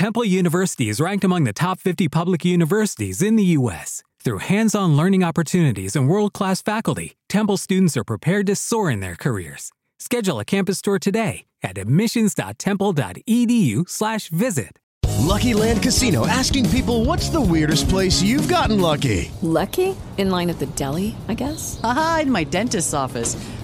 Temple University is ranked among the top 50 public universities in the U.S. Through hands on learning opportunities and world class faculty, Temple students are prepared to soar in their careers. Schedule a campus tour today at admissions.temple.edu/slash visit. Lucky Land Casino asking people what's the weirdest place you've gotten lucky? Lucky? In line at the deli, I guess? Aha, in my dentist's office.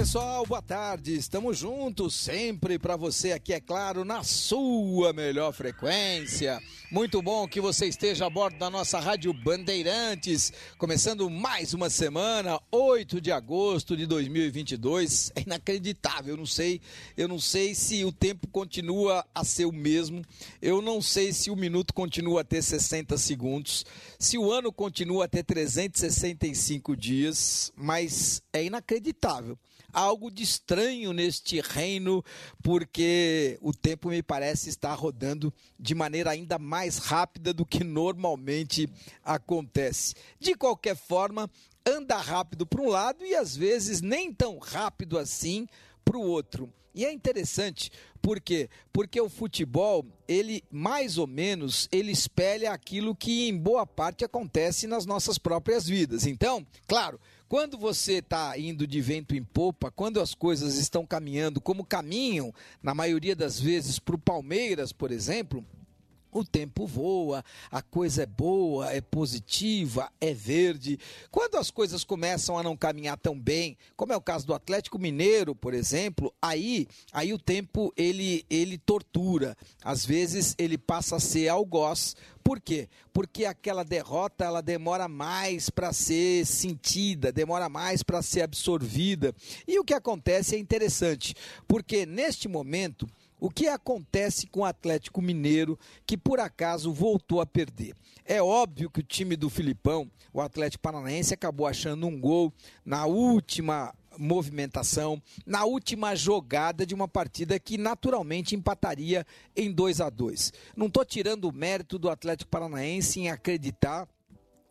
Pessoal, boa tarde. Estamos juntos sempre para você aqui, é claro, na sua melhor frequência. Muito bom que você esteja a bordo da nossa Rádio Bandeirantes, começando mais uma semana, 8 de agosto de 2022. É inacreditável, eu não sei, eu não sei se o tempo continua a ser o mesmo. Eu não sei se o minuto continua a ter 60 segundos, se o ano continua a ter 365 dias, mas é inacreditável algo de estranho neste reino, porque o tempo me parece estar rodando de maneira ainda mais rápida do que normalmente acontece. De qualquer forma, anda rápido para um lado e às vezes nem tão rápido assim para o outro. E é interessante, por quê? Porque o futebol, ele mais ou menos, ele espelha aquilo que em boa parte acontece nas nossas próprias vidas. Então, claro, quando você está indo de vento em popa, quando as coisas estão caminhando como caminham, na maioria das vezes, para o Palmeiras, por exemplo, o tempo voa, a coisa é boa, é positiva, é verde. Quando as coisas começam a não caminhar tão bem, como é o caso do Atlético Mineiro, por exemplo, aí, aí o tempo ele ele tortura. Às vezes ele passa a ser algoz. Por quê? Porque aquela derrota ela demora mais para ser sentida, demora mais para ser absorvida. E o que acontece é interessante, porque neste momento o que acontece com o Atlético Mineiro, que por acaso voltou a perder? É óbvio que o time do Filipão, o Atlético Paranaense, acabou achando um gol na última movimentação, na última jogada de uma partida que naturalmente empataria em 2 a 2. Não estou tirando o mérito do Atlético Paranaense em acreditar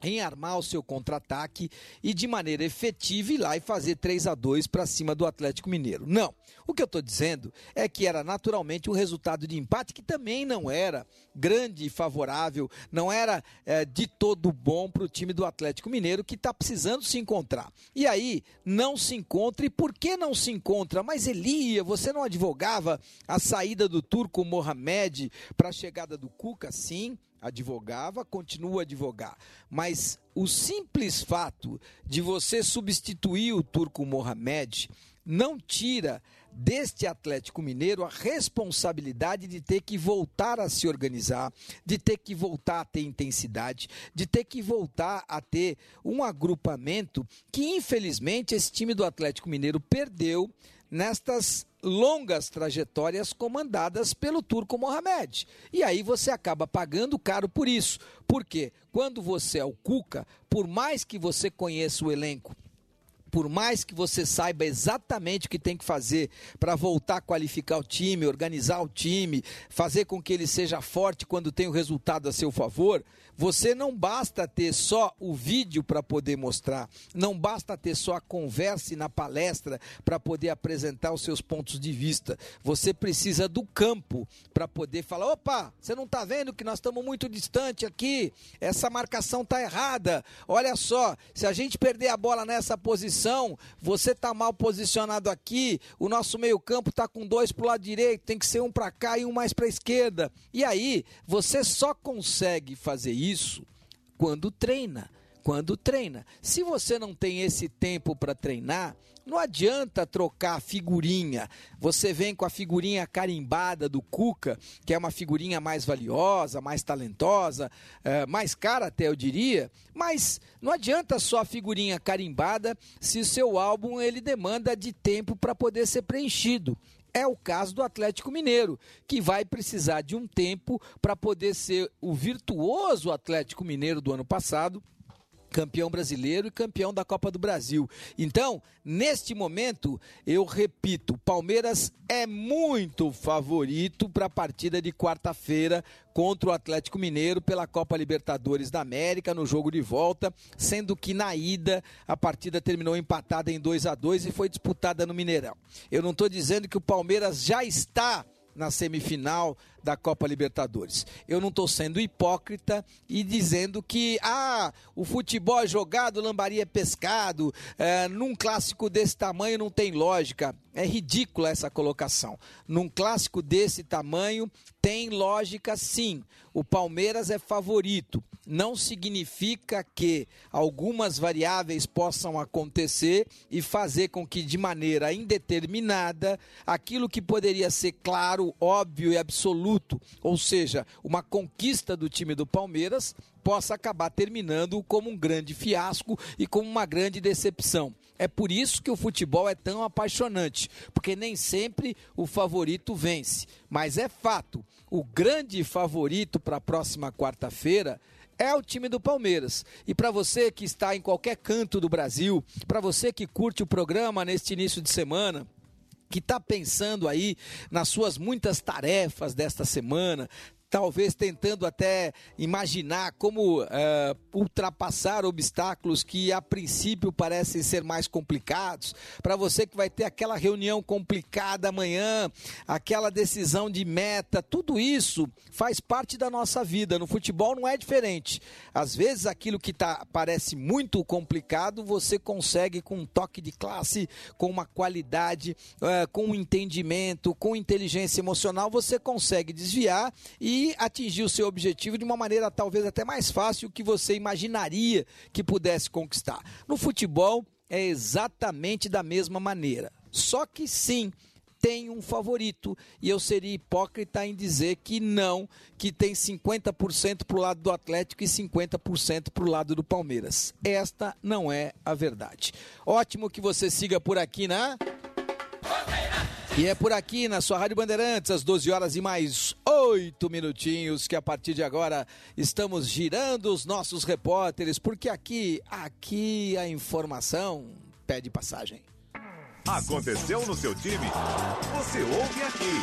em armar o seu contra-ataque e de maneira efetiva ir lá e fazer 3 a 2 para cima do Atlético Mineiro. Não. O que eu estou dizendo é que era naturalmente um resultado de empate que também não era grande e favorável, não era é, de todo bom para o time do Atlético Mineiro que está precisando se encontrar. E aí não se encontra. E por que não se encontra? Mas Elia, você não advogava a saída do turco Mohamed para a chegada do Cuca? Sim advogava, continua a advogar. Mas o simples fato de você substituir o turco Mohamed não tira deste Atlético Mineiro a responsabilidade de ter que voltar a se organizar, de ter que voltar a ter intensidade, de ter que voltar a ter um agrupamento que infelizmente esse time do Atlético Mineiro perdeu nestas longas trajetórias comandadas pelo turco Mohamed. E aí você acaba pagando caro por isso. Porque quando você é o Cuca, por mais que você conheça o elenco, por mais que você saiba exatamente o que tem que fazer para voltar a qualificar o time, organizar o time, fazer com que ele seja forte quando tem o resultado a seu favor, você não basta ter só o vídeo para poder mostrar, não basta ter só a conversa e na palestra para poder apresentar os seus pontos de vista. Você precisa do campo para poder falar: opa, você não está vendo que nós estamos muito distante aqui? Essa marcação está errada. Olha só, se a gente perder a bola nessa posição, você está mal posicionado aqui. O nosso meio-campo está com dois para o lado direito, tem que ser um para cá e um mais para esquerda. E aí, você só consegue fazer isso quando treina. Quando treina. Se você não tem esse tempo para treinar, não adianta trocar figurinha. Você vem com a figurinha carimbada do Cuca, que é uma figurinha mais valiosa, mais talentosa, é, mais cara até eu diria. Mas não adianta só a figurinha carimbada se o seu álbum ele demanda de tempo para poder ser preenchido. É o caso do Atlético Mineiro, que vai precisar de um tempo para poder ser o virtuoso Atlético Mineiro do ano passado campeão brasileiro e campeão da Copa do Brasil. Então, neste momento, eu repito, Palmeiras é muito favorito para a partida de quarta-feira contra o Atlético Mineiro pela Copa Libertadores da América no jogo de volta, sendo que na ida a partida terminou empatada em 2 a 2 e foi disputada no Mineirão. Eu não estou dizendo que o Palmeiras já está na semifinal da Copa Libertadores. Eu não estou sendo hipócrita e dizendo que ah, o futebol é jogado, lambaria é pescado, é, num clássico desse tamanho não tem lógica. É ridícula essa colocação. Num clássico desse tamanho tem lógica sim. O Palmeiras é favorito. Não significa que algumas variáveis possam acontecer e fazer com que, de maneira indeterminada, aquilo que poderia ser claro, óbvio e absoluto absoluto, ou seja, uma conquista do time do Palmeiras, possa acabar terminando como um grande fiasco e como uma grande decepção. É por isso que o futebol é tão apaixonante, porque nem sempre o favorito vence. Mas é fato, o grande favorito para a próxima quarta-feira é o time do Palmeiras. E para você que está em qualquer canto do Brasil, para você que curte o programa neste início de semana, que está pensando aí nas suas muitas tarefas desta semana, talvez tentando até imaginar como uh, ultrapassar obstáculos que a princípio parecem ser mais complicados. Para você que vai ter aquela reunião complicada amanhã, aquela decisão de meta, tudo isso faz parte da nossa vida. No futebol não é diferente. Às vezes aquilo que tá, parece muito complicado, você consegue com um toque de classe, com uma qualidade, uh, com um entendimento, com inteligência emocional, você consegue desviar e atingir o seu objetivo de uma maneira talvez até mais fácil que você imaginaria que pudesse conquistar. No futebol é exatamente da mesma maneira. Só que sim, tem um favorito e eu seria hipócrita em dizer que não, que tem 50% para o lado do Atlético e 50% para o lado do Palmeiras. Esta não é a verdade. Ótimo que você siga por aqui na. E é por aqui na sua Rádio Bandeirantes, às 12 horas e mais 8 minutinhos, que a partir de agora estamos girando os nossos repórteres, porque aqui, aqui a informação pede passagem. Aconteceu no seu time? Você ouve aqui.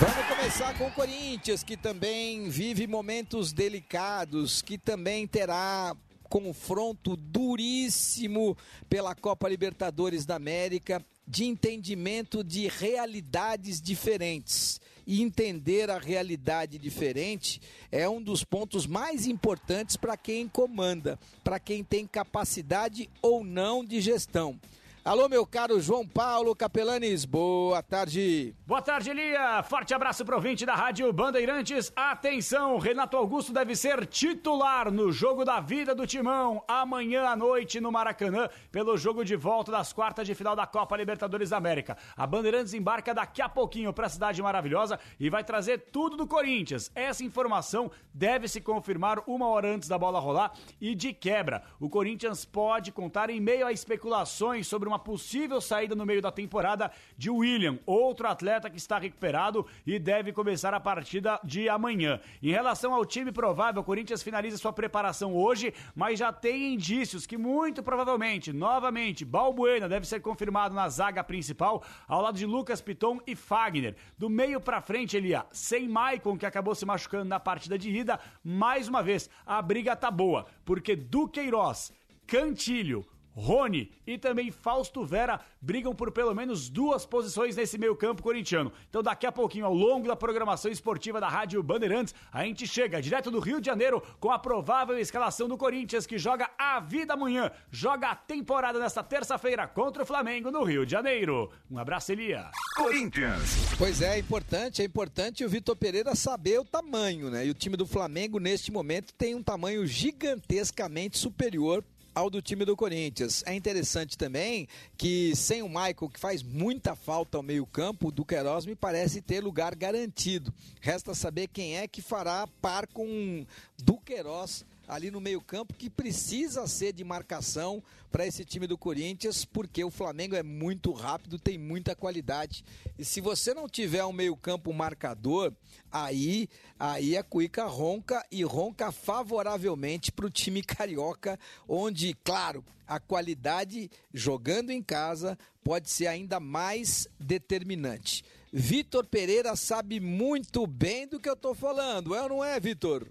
Vamos começar com o Corinthians, que também vive momentos delicados, que também terá confronto duríssimo pela Copa Libertadores da América de entendimento de realidades diferentes. E entender a realidade diferente é um dos pontos mais importantes para quem comanda, para quem tem capacidade ou não de gestão. Alô, meu caro João Paulo Capelanes, boa tarde. Boa tarde, Lia. Forte abraço pro ouvinte da Rádio Bandeirantes. Atenção, Renato Augusto deve ser titular no jogo da vida do Timão amanhã à noite no Maracanã, pelo jogo de volta das quartas de final da Copa Libertadores da América. A Bandeirantes embarca daqui a pouquinho para a cidade maravilhosa e vai trazer tudo do Corinthians. Essa informação deve se confirmar uma hora antes da bola rolar e de quebra. O Corinthians pode contar em meio a especulações sobre uma uma possível saída no meio da temporada de William, outro atleta que está recuperado e deve começar a partida de amanhã. Em relação ao time provável, o Corinthians finaliza sua preparação hoje, mas já tem indícios que muito provavelmente, novamente, Balbuena deve ser confirmado na zaga principal, ao lado de Lucas Piton e Fagner. Do meio para frente, Elia, sem Maicon, que acabou se machucando na partida de ida, mais uma vez, a briga tá boa, porque Duqueiroz, Cantilho, Rony e também Fausto Vera brigam por pelo menos duas posições nesse meio-campo corintiano. Então, daqui a pouquinho, ao longo da programação esportiva da Rádio Bandeirantes, a gente chega direto do Rio de Janeiro com a provável escalação do Corinthians, que joga a vida amanhã, joga a temporada nesta terça-feira contra o Flamengo no Rio de Janeiro. Um abraço, Elia. Corinthians. Pois é, é importante, é importante o Vitor Pereira saber o tamanho, né? E o time do Flamengo, neste momento, tem um tamanho gigantescamente superior ao do time do Corinthians. É interessante também que sem o Michael, que faz muita falta ao meio-campo, o Duqueiroz me parece ter lugar garantido. Resta saber quem é que fará par com Duqueiroz ali no meio-campo que precisa ser de marcação para esse time do Corinthians, porque o Flamengo é muito rápido, tem muita qualidade. E se você não tiver um meio-campo marcador, aí aí a Cuica ronca e ronca favoravelmente para o time carioca, onde, claro, a qualidade jogando em casa pode ser ainda mais determinante. Vitor Pereira sabe muito bem do que eu estou falando, é ou não é, Vitor?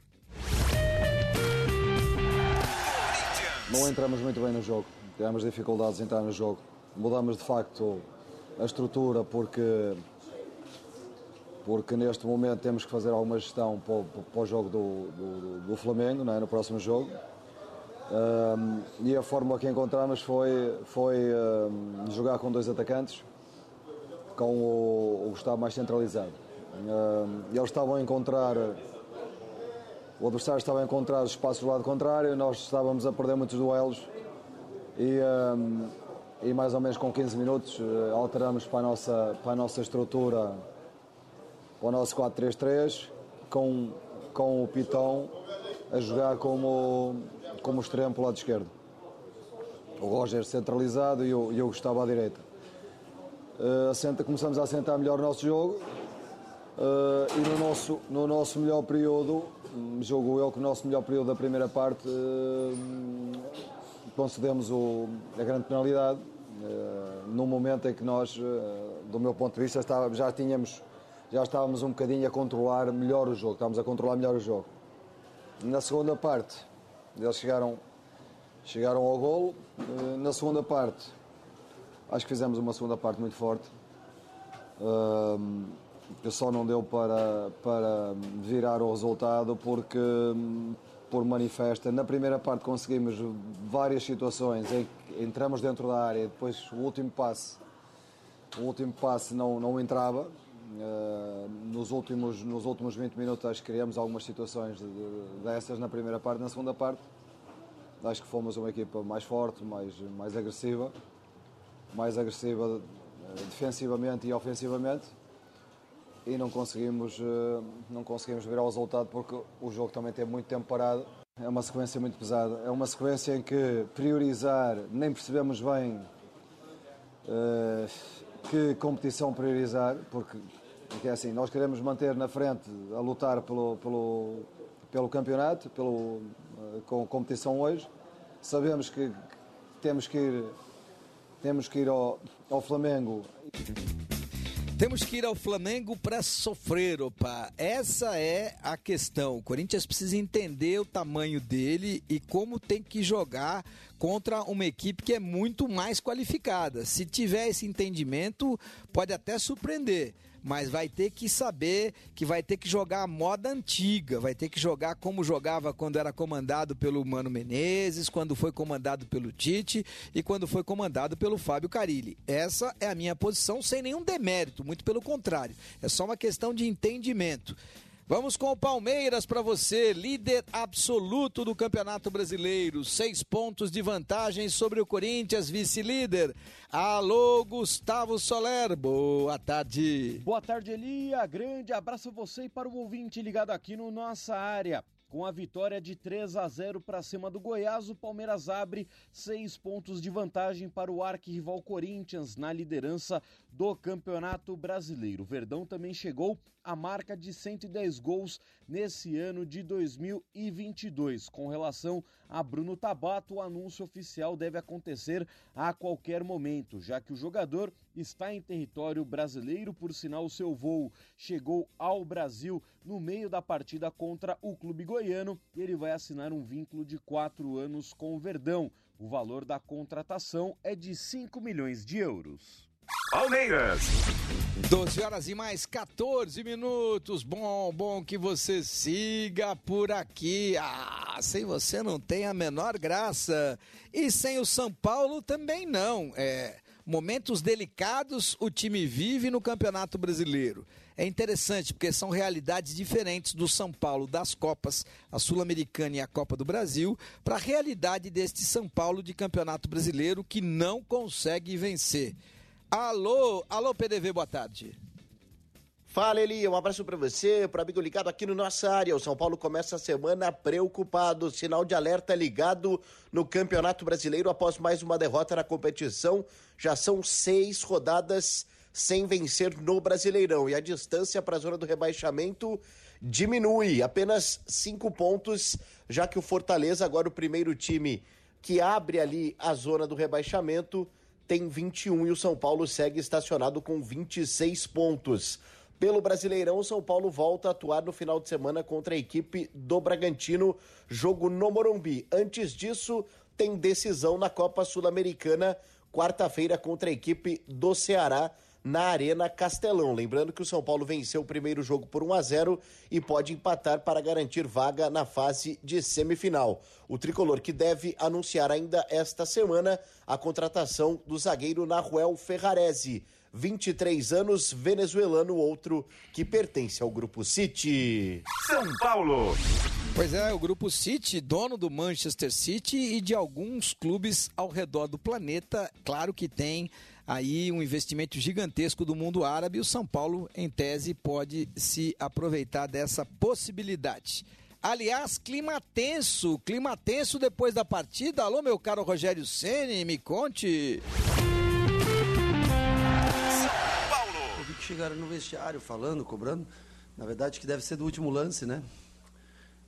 Não entramos muito bem no jogo, tivemos dificuldades em entrar no jogo. Mudamos de facto a estrutura porque porque neste momento temos que fazer alguma gestão para o, para o jogo do, do, do Flamengo, é? no próximo jogo. Um, e a fórmula que encontramos foi, foi um, jogar com dois atacantes, com o, o Gustavo mais centralizado. Um, eles estavam a encontrar, o adversário estava a encontrar os espaços do lado contrário, nós estávamos a perder muitos duelos e, e mais ou menos com 15 minutos eh, alteramos para a nossa, para a nossa estrutura, para o nosso 4-3-3, com, com o Pitão a jogar como, como extremo para o lado esquerdo. O Roger centralizado e eu, eu Gustavo à direita. Uh, assenta, começamos a assentar melhor o nosso jogo uh, e no nosso, no nosso melhor período, um, jogo eu que o nosso melhor período da primeira parte, uh, concedemos o, a grande penalidade. Uh, num momento em que nós, do meu ponto de vista, já tínhamos já estávamos um bocadinho a controlar melhor o jogo, estávamos a controlar melhor o jogo. Na segunda parte, eles chegaram, chegaram ao golo. Eh, na segunda parte, acho que fizemos uma segunda parte muito forte. Que só não deu para, para virar o resultado porque, por manifesta, na primeira parte conseguimos várias situações em que entramos dentro da área, depois o último passe, o último passe não, não entrava, Uh, nos, últimos, nos últimos 20 minutos acho que criamos algumas situações de, de, dessas na primeira parte. Na segunda parte acho que fomos uma equipa mais forte, mais, mais agressiva, mais agressiva uh, defensivamente e ofensivamente e não conseguimos, uh, não conseguimos virar o resultado porque o jogo também teve muito tempo parado. É uma sequência muito pesada. É uma sequência em que priorizar, nem percebemos bem que competição priorizar, porque porque é assim, nós queremos manter na frente a lutar pelo, pelo, pelo campeonato, pelo, eh, com competição hoje. Sabemos que, que temos que ir, temos que ir ao, ao Flamengo. Temos que ir ao Flamengo para sofrer, opa. Essa é a questão. O Corinthians precisa entender o tamanho dele e como tem que jogar contra uma equipe que é muito mais qualificada. Se tiver esse entendimento, pode até surpreender mas vai ter que saber que vai ter que jogar a moda antiga, vai ter que jogar como jogava quando era comandado pelo Mano Menezes, quando foi comandado pelo Tite e quando foi comandado pelo Fábio Carilli. Essa é a minha posição sem nenhum demérito, muito pelo contrário. É só uma questão de entendimento. Vamos com o Palmeiras para você, líder absoluto do Campeonato Brasileiro. Seis pontos de vantagem sobre o Corinthians, vice-líder. Alô, Gustavo Soler, boa tarde. Boa tarde, Elia. Grande abraço a você e para o ouvinte ligado aqui no Nossa Área. Com a vitória de 3 a 0 para cima do Goiás, o Palmeiras abre seis pontos de vantagem para o arquirrival Corinthians na liderança do Campeonato Brasileiro. O Verdão também chegou à marca de 110 gols nesse ano de 2022. Com relação a Bruno Tabato, o anúncio oficial deve acontecer a qualquer momento, já que o jogador está em território brasileiro, por sinal, seu voo chegou ao Brasil no meio da partida contra o Clube Goiano e ele vai assinar um vínculo de quatro anos com o Verdão. O valor da contratação é de 5 milhões de euros. Palmeiras. 12 horas e mais 14 minutos. Bom, bom que você siga por aqui. Ah, sem você não tem a menor graça. E sem o São Paulo também não. É, momentos delicados o time vive no Campeonato Brasileiro. É interessante porque são realidades diferentes do São Paulo das Copas, a Sul-Americana e a Copa do Brasil, para a realidade deste São Paulo de Campeonato Brasileiro que não consegue vencer. Alô, alô PDV, boa tarde. Fala, Eli, um abraço para você, para amigo ligado aqui no nossa área. O São Paulo começa a semana preocupado, sinal de alerta ligado no Campeonato Brasileiro após mais uma derrota na competição. Já são seis rodadas sem vencer no Brasileirão e a distância para a zona do rebaixamento diminui, apenas cinco pontos, já que o Fortaleza, agora o primeiro time que abre ali a zona do rebaixamento, tem 21 e o São Paulo segue estacionado com 26 pontos. Pelo Brasileirão, o São Paulo volta a atuar no final de semana contra a equipe do Bragantino, jogo no Morumbi. Antes disso, tem decisão na Copa Sul-Americana, quarta-feira contra a equipe do Ceará na Arena Castelão. Lembrando que o São Paulo venceu o primeiro jogo por 1 a 0 e pode empatar para garantir vaga na fase de semifinal. O tricolor que deve anunciar ainda esta semana a contratação do zagueiro Naruel Ferrarese 23 anos, venezuelano, outro que pertence ao Grupo City. São Paulo. Pois é, o Grupo City, dono do Manchester City e de alguns clubes ao redor do planeta, claro que tem aí um investimento gigantesco do mundo árabe. O São Paulo, em tese, pode se aproveitar dessa possibilidade. Aliás, clima tenso, clima tenso depois da partida. Alô, meu caro Rogério Ceni, me conte. chegaram no vestiário falando, cobrando. Na verdade, que deve ser do último lance, né?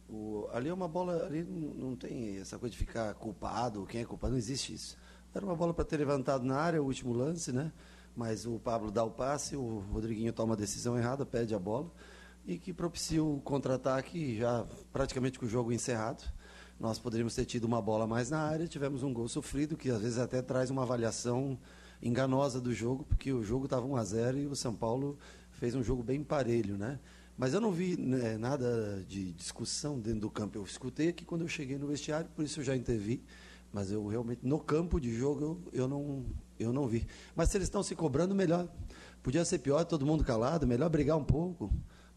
O, ali é uma bola, ali não, não, tem essa coisa de ficar culpado, quem é culpado, não existe isso. Era uma bola para ter levantado na área, o último lance, né? Mas o Pablo dá o passe, o Rodriguinho toma a decisão errada, pede a bola e que propicia o contra-ataque já praticamente com o jogo encerrado. Nós poderíamos ter tido uma bola mais na área, tivemos um gol sofrido que às vezes até traz uma avaliação enganosa do jogo, porque o jogo estava 1 a 0 e o São Paulo fez um jogo bem parelho, né? Mas eu não vi né, nada de discussão dentro do campo. Eu escutei aqui quando eu cheguei no vestiário, por isso eu já intervi. Mas eu realmente, no campo de jogo, eu, eu, não, eu não vi. Mas se eles estão se cobrando, melhor. Podia ser pior, todo mundo calado, melhor brigar um pouco.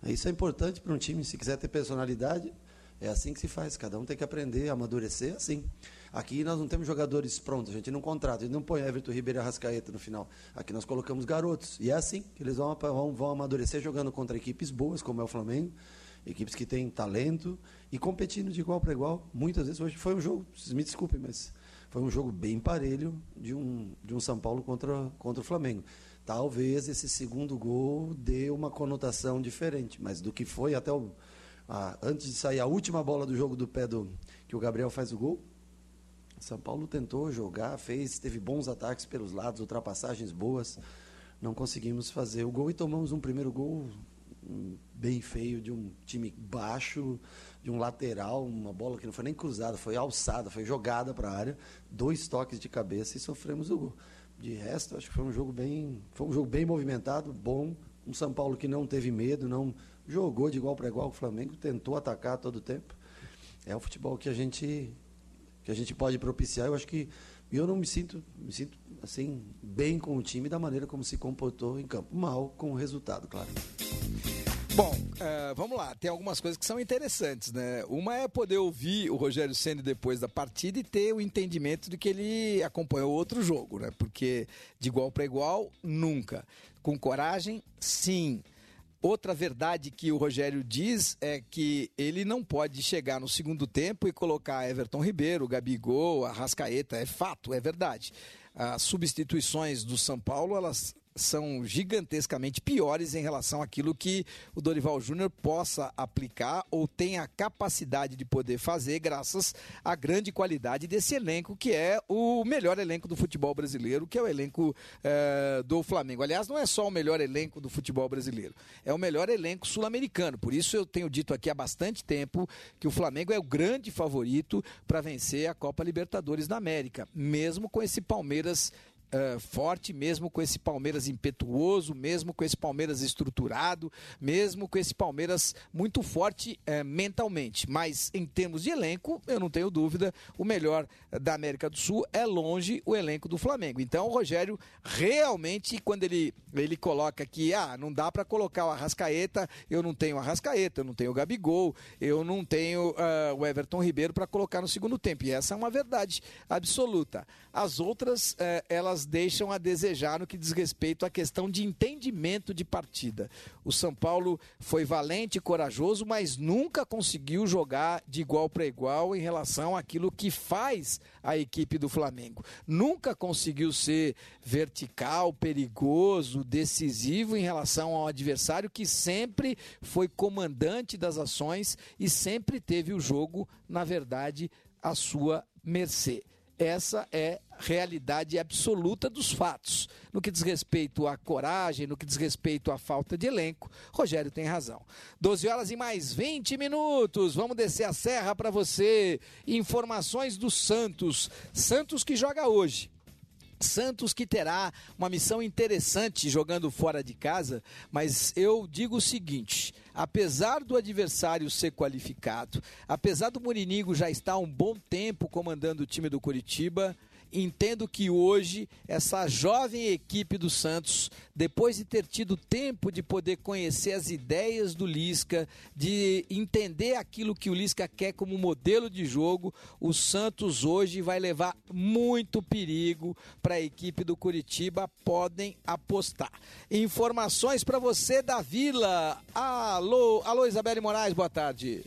Isso é importante para um time. Se quiser ter personalidade, é assim que se faz. Cada um tem que aprender, amadurecer assim. Aqui nós não temos jogadores prontos, a gente não contrata, a gente não põe Everton Ribeiro e Arrascaeta no final. Aqui nós colocamos garotos. E é assim que eles vão, vão, vão amadurecer jogando contra equipes boas, como é o Flamengo, equipes que têm talento e competindo de igual para igual. Muitas vezes hoje foi um jogo, me desculpem, mas foi um jogo bem parelho de um, de um São Paulo contra, contra o Flamengo. Talvez esse segundo gol dê uma conotação diferente, mas do que foi até o. A, antes de sair a última bola do jogo do pé do que o Gabriel faz o gol, são Paulo tentou jogar, fez, teve bons ataques pelos lados, ultrapassagens boas. Não conseguimos fazer o gol e tomamos um primeiro gol bem feio de um time baixo, de um lateral, uma bola que não foi nem cruzada, foi alçada, foi jogada para a área, dois toques de cabeça e sofremos o gol. De resto, acho que foi um jogo bem, foi um jogo bem movimentado, bom, um São Paulo que não teve medo, não jogou de igual para igual o Flamengo, tentou atacar todo o tempo. É o futebol que a gente que a gente pode propiciar. Eu acho que eu não me sinto, me sinto assim bem com o time da maneira como se comportou em campo. Mal com o resultado, claro. Bom, uh, vamos lá. Tem algumas coisas que são interessantes, né? Uma é poder ouvir o Rogério Ceni depois da partida e ter o entendimento de que ele acompanhou outro jogo, né? Porque de igual para igual, nunca. Com coragem, sim. Outra verdade que o Rogério diz é que ele não pode chegar no segundo tempo e colocar Everton Ribeiro, Gabigol, Arrascaeta. É fato, é verdade. As substituições do São Paulo, elas são gigantescamente piores em relação àquilo que o Dorival Júnior possa aplicar ou tenha a capacidade de poder fazer, graças à grande qualidade desse elenco, que é o melhor elenco do futebol brasileiro, que é o elenco é, do Flamengo. Aliás, não é só o melhor elenco do futebol brasileiro, é o melhor elenco sul-americano. Por isso eu tenho dito aqui há bastante tempo que o Flamengo é o grande favorito para vencer a Copa Libertadores da América, mesmo com esse Palmeiras uh, forte, mesmo com esse Palmeiras impetuoso, mesmo com esse Palmeiras estruturado, mesmo com esse Palmeiras muito forte uh, mentalmente. Mas em termos de elenco, eu não tenho dúvida, o melhor da América do Sul é longe o elenco do Flamengo. Então o Rogério realmente, quando ele, ele coloca que ah, não dá para colocar o Arrascaeta, eu não tenho o Arrascaeta, eu não tenho o Gabigol, eu não tenho uh, o Everton Ribeiro para colocar no segundo tempo. E essa é uma verdade absoluta. As outras, elas elas deixam a desejar no que diz respeito à questão de entendimento de partida. O São Paulo foi valente e corajoso, mas nunca conseguiu jogar de igual para igual em relação àquilo que faz a equipe do Flamengo. Nunca conseguiu ser vertical, perigoso, decisivo em relação ao adversário que sempre foi comandante das ações e sempre teve o jogo, na verdade, à sua mercê. Essa é a realidade absoluta dos fatos. No que diz respeito à coragem, no que diz respeito à falta de elenco, Rogério tem razão. 12 horas e mais 20 minutos. Vamos descer a serra para você. Informações do Santos. Santos que joga hoje. Santos que terá uma missão interessante jogando fora de casa, mas eu digo o seguinte: apesar do adversário ser qualificado, apesar do Murinigo já estar um bom tempo comandando o time do Curitiba, entendo que hoje essa jovem equipe do Santos, depois de ter tido tempo de poder conhecer as ideias do Lisca, de entender aquilo que o Lisca quer como modelo de jogo, o Santos hoje vai levar muito perigo para a equipe do Curitiba, podem apostar. Informações para você da Vila. Alô, alô Isabelle Moraes, boa tarde.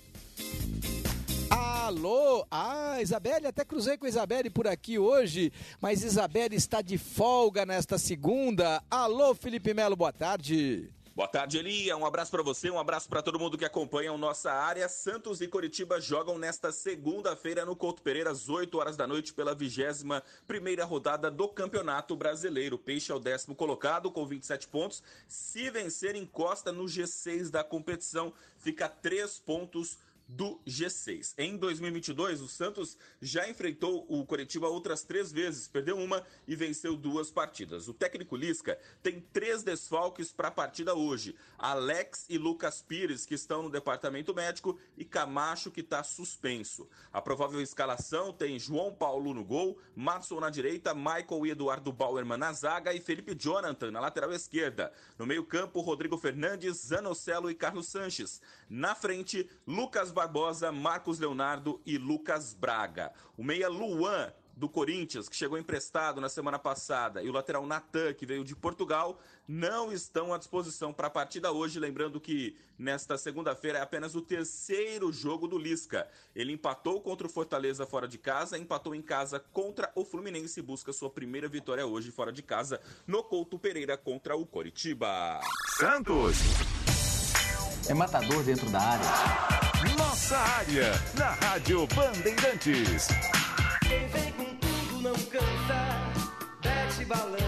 Alô! Ah, Isabelle, até cruzei com a Isabelle por aqui hoje, mas Isabelle está de folga nesta segunda. Alô, Felipe Melo, boa tarde. Boa tarde, Elia. Um abraço para você, um abraço para todo mundo que acompanha a nossa área. Santos e Coritiba jogam nesta segunda-feira no Couto Pereira, às 8 horas da noite, pela 21 primeira rodada do Campeonato Brasileiro. Peixe é o décimo colocado com 27 pontos. Se vencer, encosta no G6 da competição, fica 3 pontos do G6. Em 2022, o Santos já enfrentou o Coritiba outras três vezes, perdeu uma e venceu duas partidas. O técnico Lisca tem três desfalques para a partida hoje: Alex e Lucas Pires, que estão no departamento médico, e Camacho, que está suspenso. A provável escalação tem João Paulo no gol, Matson na direita, Michael e Eduardo Bauerman na zaga e Felipe Jonathan na lateral esquerda. No meio-campo, Rodrigo Fernandes, Zanocelo e Carlos Sanches. Na frente, Lucas Barbosa, Marcos Leonardo e Lucas Braga. O meia Luan do Corinthians, que chegou emprestado na semana passada, e o lateral Natan, que veio de Portugal, não estão à disposição para a partida hoje. Lembrando que nesta segunda-feira é apenas o terceiro jogo do Lisca. Ele empatou contra o Fortaleza fora de casa, empatou em casa contra o Fluminense e busca sua primeira vitória hoje fora de casa no Couto Pereira contra o Coritiba. Santos! É matador dentro da área. Nossa área, na Rádio Bandeirantes. Quem vem com tudo não cansa, balança,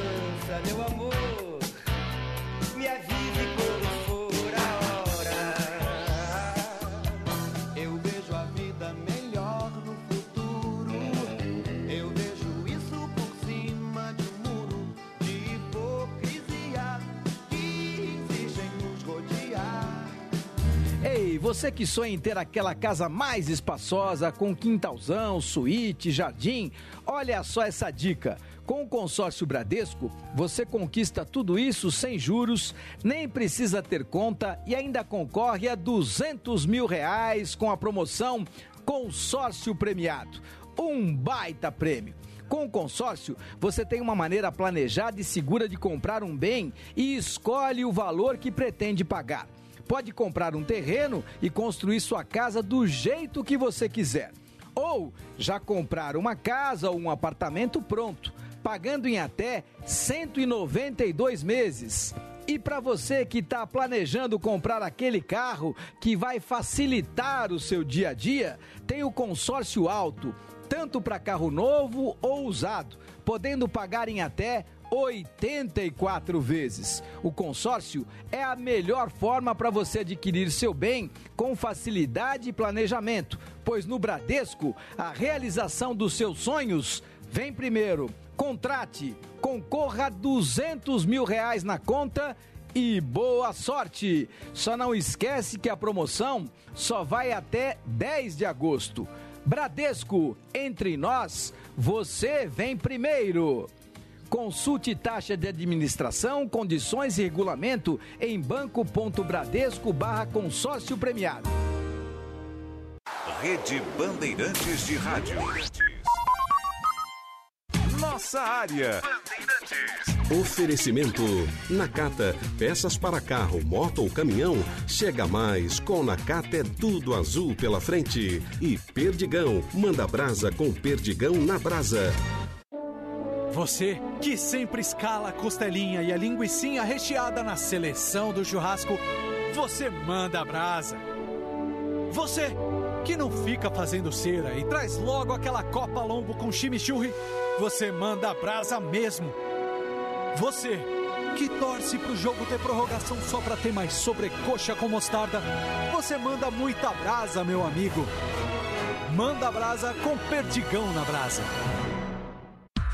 você que sonha em ter aquela casa mais espaçosa, com quintalzão, suíte, jardim, olha só essa dica. Com o consórcio Bradesco, você conquista tudo isso sem juros, nem precisa ter conta e ainda concorre a 200 mil reais com a promoção Consórcio Premiado. Um baita prêmio. Com o consórcio, você tem uma maneira planejada e segura de comprar um bem e escolhe o valor que pretende pagar. Pode comprar um terreno e construir sua casa do jeito que você quiser. Ou já comprar uma casa ou um apartamento pronto, pagando em até 192 meses. E para você que está planejando comprar aquele carro que vai facilitar o seu dia a dia, tem o consórcio alto, tanto para carro novo ou usado, podendo pagar em até 84 vezes. O consórcio é a melhor forma para você adquirir seu bem com facilidade e planejamento, pois no Bradesco a realização dos seus sonhos vem primeiro. Contrate, concorra a 200 mil reais na conta e boa sorte! Só não esquece que a promoção só vai até 10 de agosto. Bradesco, entre nós, você vem primeiro. Consulte taxa de administração, condições e regulamento em banco.bradesco barra consórcio premiado. Rede Bandeirantes de Rádio. Nossa área. Oferecimento Nakata, peças para carro, moto ou caminhão. Chega mais, com Nakata é tudo azul pela frente. E Perdigão, manda brasa com Perdigão na brasa. Você que sempre escala a costelinha e a linguiçinha recheada na seleção do churrasco, você manda a brasa. Você que não fica fazendo cera e traz logo aquela copa lombo com chimichurri, você manda a brasa mesmo. Você que torce pro jogo ter prorrogação só pra ter mais sobrecoxa com mostarda, você manda muita brasa, meu amigo. Manda brasa com perdigão na brasa.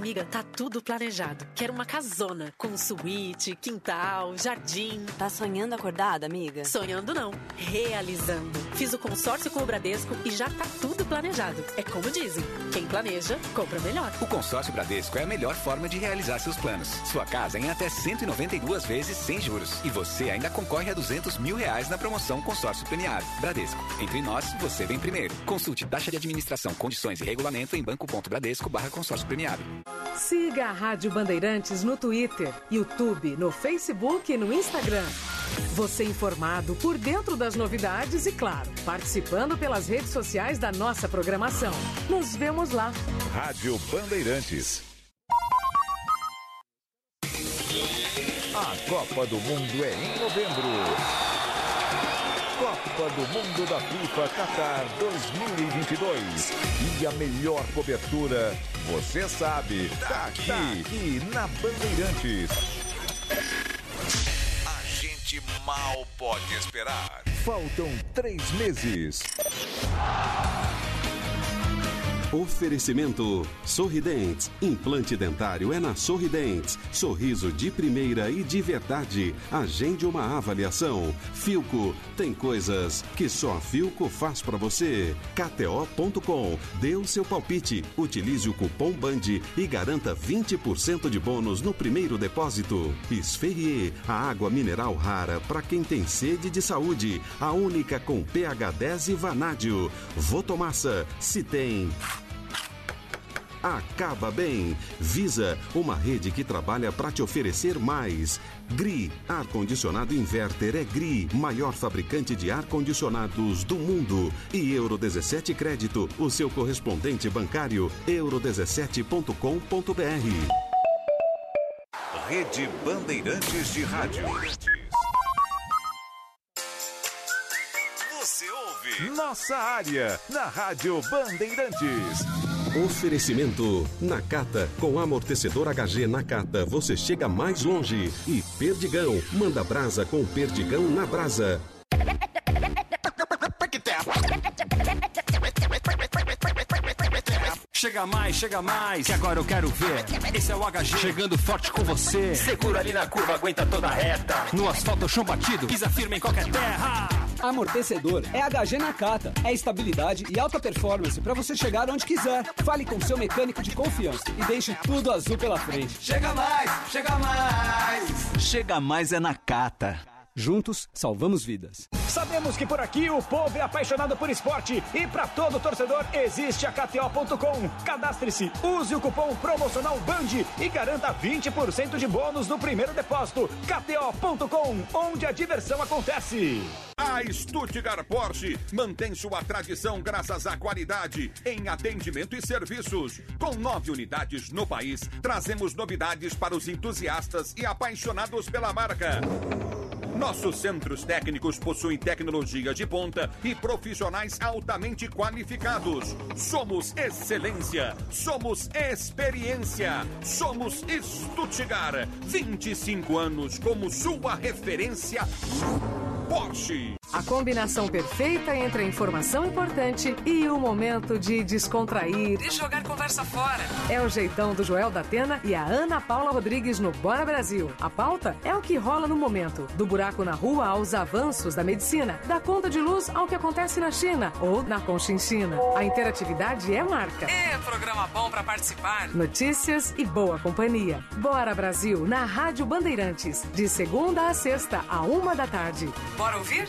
Amiga, tá tudo planejado. Quero uma casona com suíte, quintal, jardim. Tá sonhando acordada, amiga? Sonhando não, realizando. Fiz o consórcio com o Bradesco e já tá tudo planejado. É como dizem, quem planeja, compra melhor. O consórcio Bradesco é a melhor forma de realizar seus planos. Sua casa em até 192 vezes sem juros. E você ainda concorre a 200 mil reais na promoção consórcio premiado. Bradesco. Entre nós, você vem primeiro. Consulte taxa de administração, condições e regulamento em banco.bradesco barra consórcio premiado. Siga a Rádio Bandeirantes no Twitter, YouTube, no Facebook e no Instagram. Você informado por dentro das novidades e, claro, participando pelas redes sociais da nossa programação. Nos vemos lá. Rádio Bandeirantes. A Copa do Mundo é em novembro. Copa do Mundo da FIFA Qatar 2022. E a melhor cobertura, você sabe, tá aqui, aqui na Bandeirantes. A gente mal pode esperar. Faltam três meses. Oferecimento Sorridentes. Implante dentário é na Sorridentes. Sorriso de primeira e de verdade. Agende uma avaliação. Filco. Tem coisas que só a Filco faz pra você. KTO.com. Dê o seu palpite. Utilize o cupom BAND e garanta 20% de bônus no primeiro depósito. Esferrier. A água mineral rara para quem tem sede de saúde. A única com pH 10 e vanádio. Votomassa. Se tem acaba bem. Visa, uma rede que trabalha para te oferecer mais. GRI, ar-condicionado inverter é GRI, maior fabricante de ar-condicionados do mundo. E Euro 17 Crédito, o seu correspondente bancário, euro17.com.br. Rede Bandeirantes de Rádio. Você ouve Nossa área, na Rádio Bandeirantes. Oferecimento Nakata. Com amortecedor HG Nakata, você chega mais longe. E Perdigão. Manda brasa com Perdigão na brasa. Chega mais, chega mais, que agora eu quero ver. Esse é o HG chegando forte com você. Segura ali na curva, aguenta toda a reta. No asfalto, chão batido, pisa firme em qualquer terra. Amortecedor é HG Nakata. É estabilidade e alta performance para você chegar onde quiser. Fale com seu mecânico de confiança e deixe tudo azul pela frente. Chega mais, chega mais. Chega mais é Nakata. Juntos, salvamos vidas. Sabemos que por aqui o povo é apaixonado por esporte e para todo torcedor existe a KTO.com. Cadastre-se, use o cupom promocional BAND e garanta 20% de bônus no primeiro depósito. KTO.com, onde a diversão acontece. A Stuttgart Porsche mantém sua tradição graças à qualidade em atendimento e serviços. Com nove unidades no país, trazemos novidades para os entusiastas e apaixonados pela marca. Nossos centros técnicos possuem tecnologia de ponta e profissionais altamente qualificados. Somos excelência, somos experiência, somos Stuttgart. 25 anos como sua referência Porsche. A combinação perfeita entre a informação importante e o momento de descontrair e jogar conversa fora. É o jeitão do Joel da Atena e a Ana Paula Rodrigues no Bora Brasil. A pauta é o que rola no momento, do buraco na rua aos avanços da medicina, da conta de luz ao que acontece na China ou na Conchinchina. A interatividade é marca. É programa bom para participar. Notícias e boa companhia. Bora Brasil na Rádio Bandeirantes, de segunda a sexta, a uma da tarde. Bora ouvir?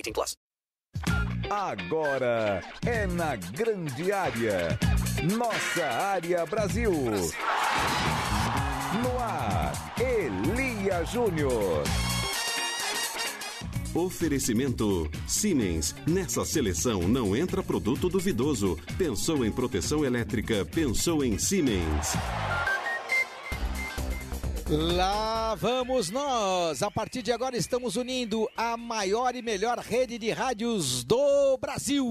18 plus. Agora é na grande área. Nossa área Brasil. No ar, Elia Júnior. Oferecimento Siemens. Nessa seleção não entra produto duvidoso. Pensou em proteção elétrica, pensou em Siemens. Lá vamos nós! A partir de agora estamos unindo a maior e melhor rede de rádios do Brasil.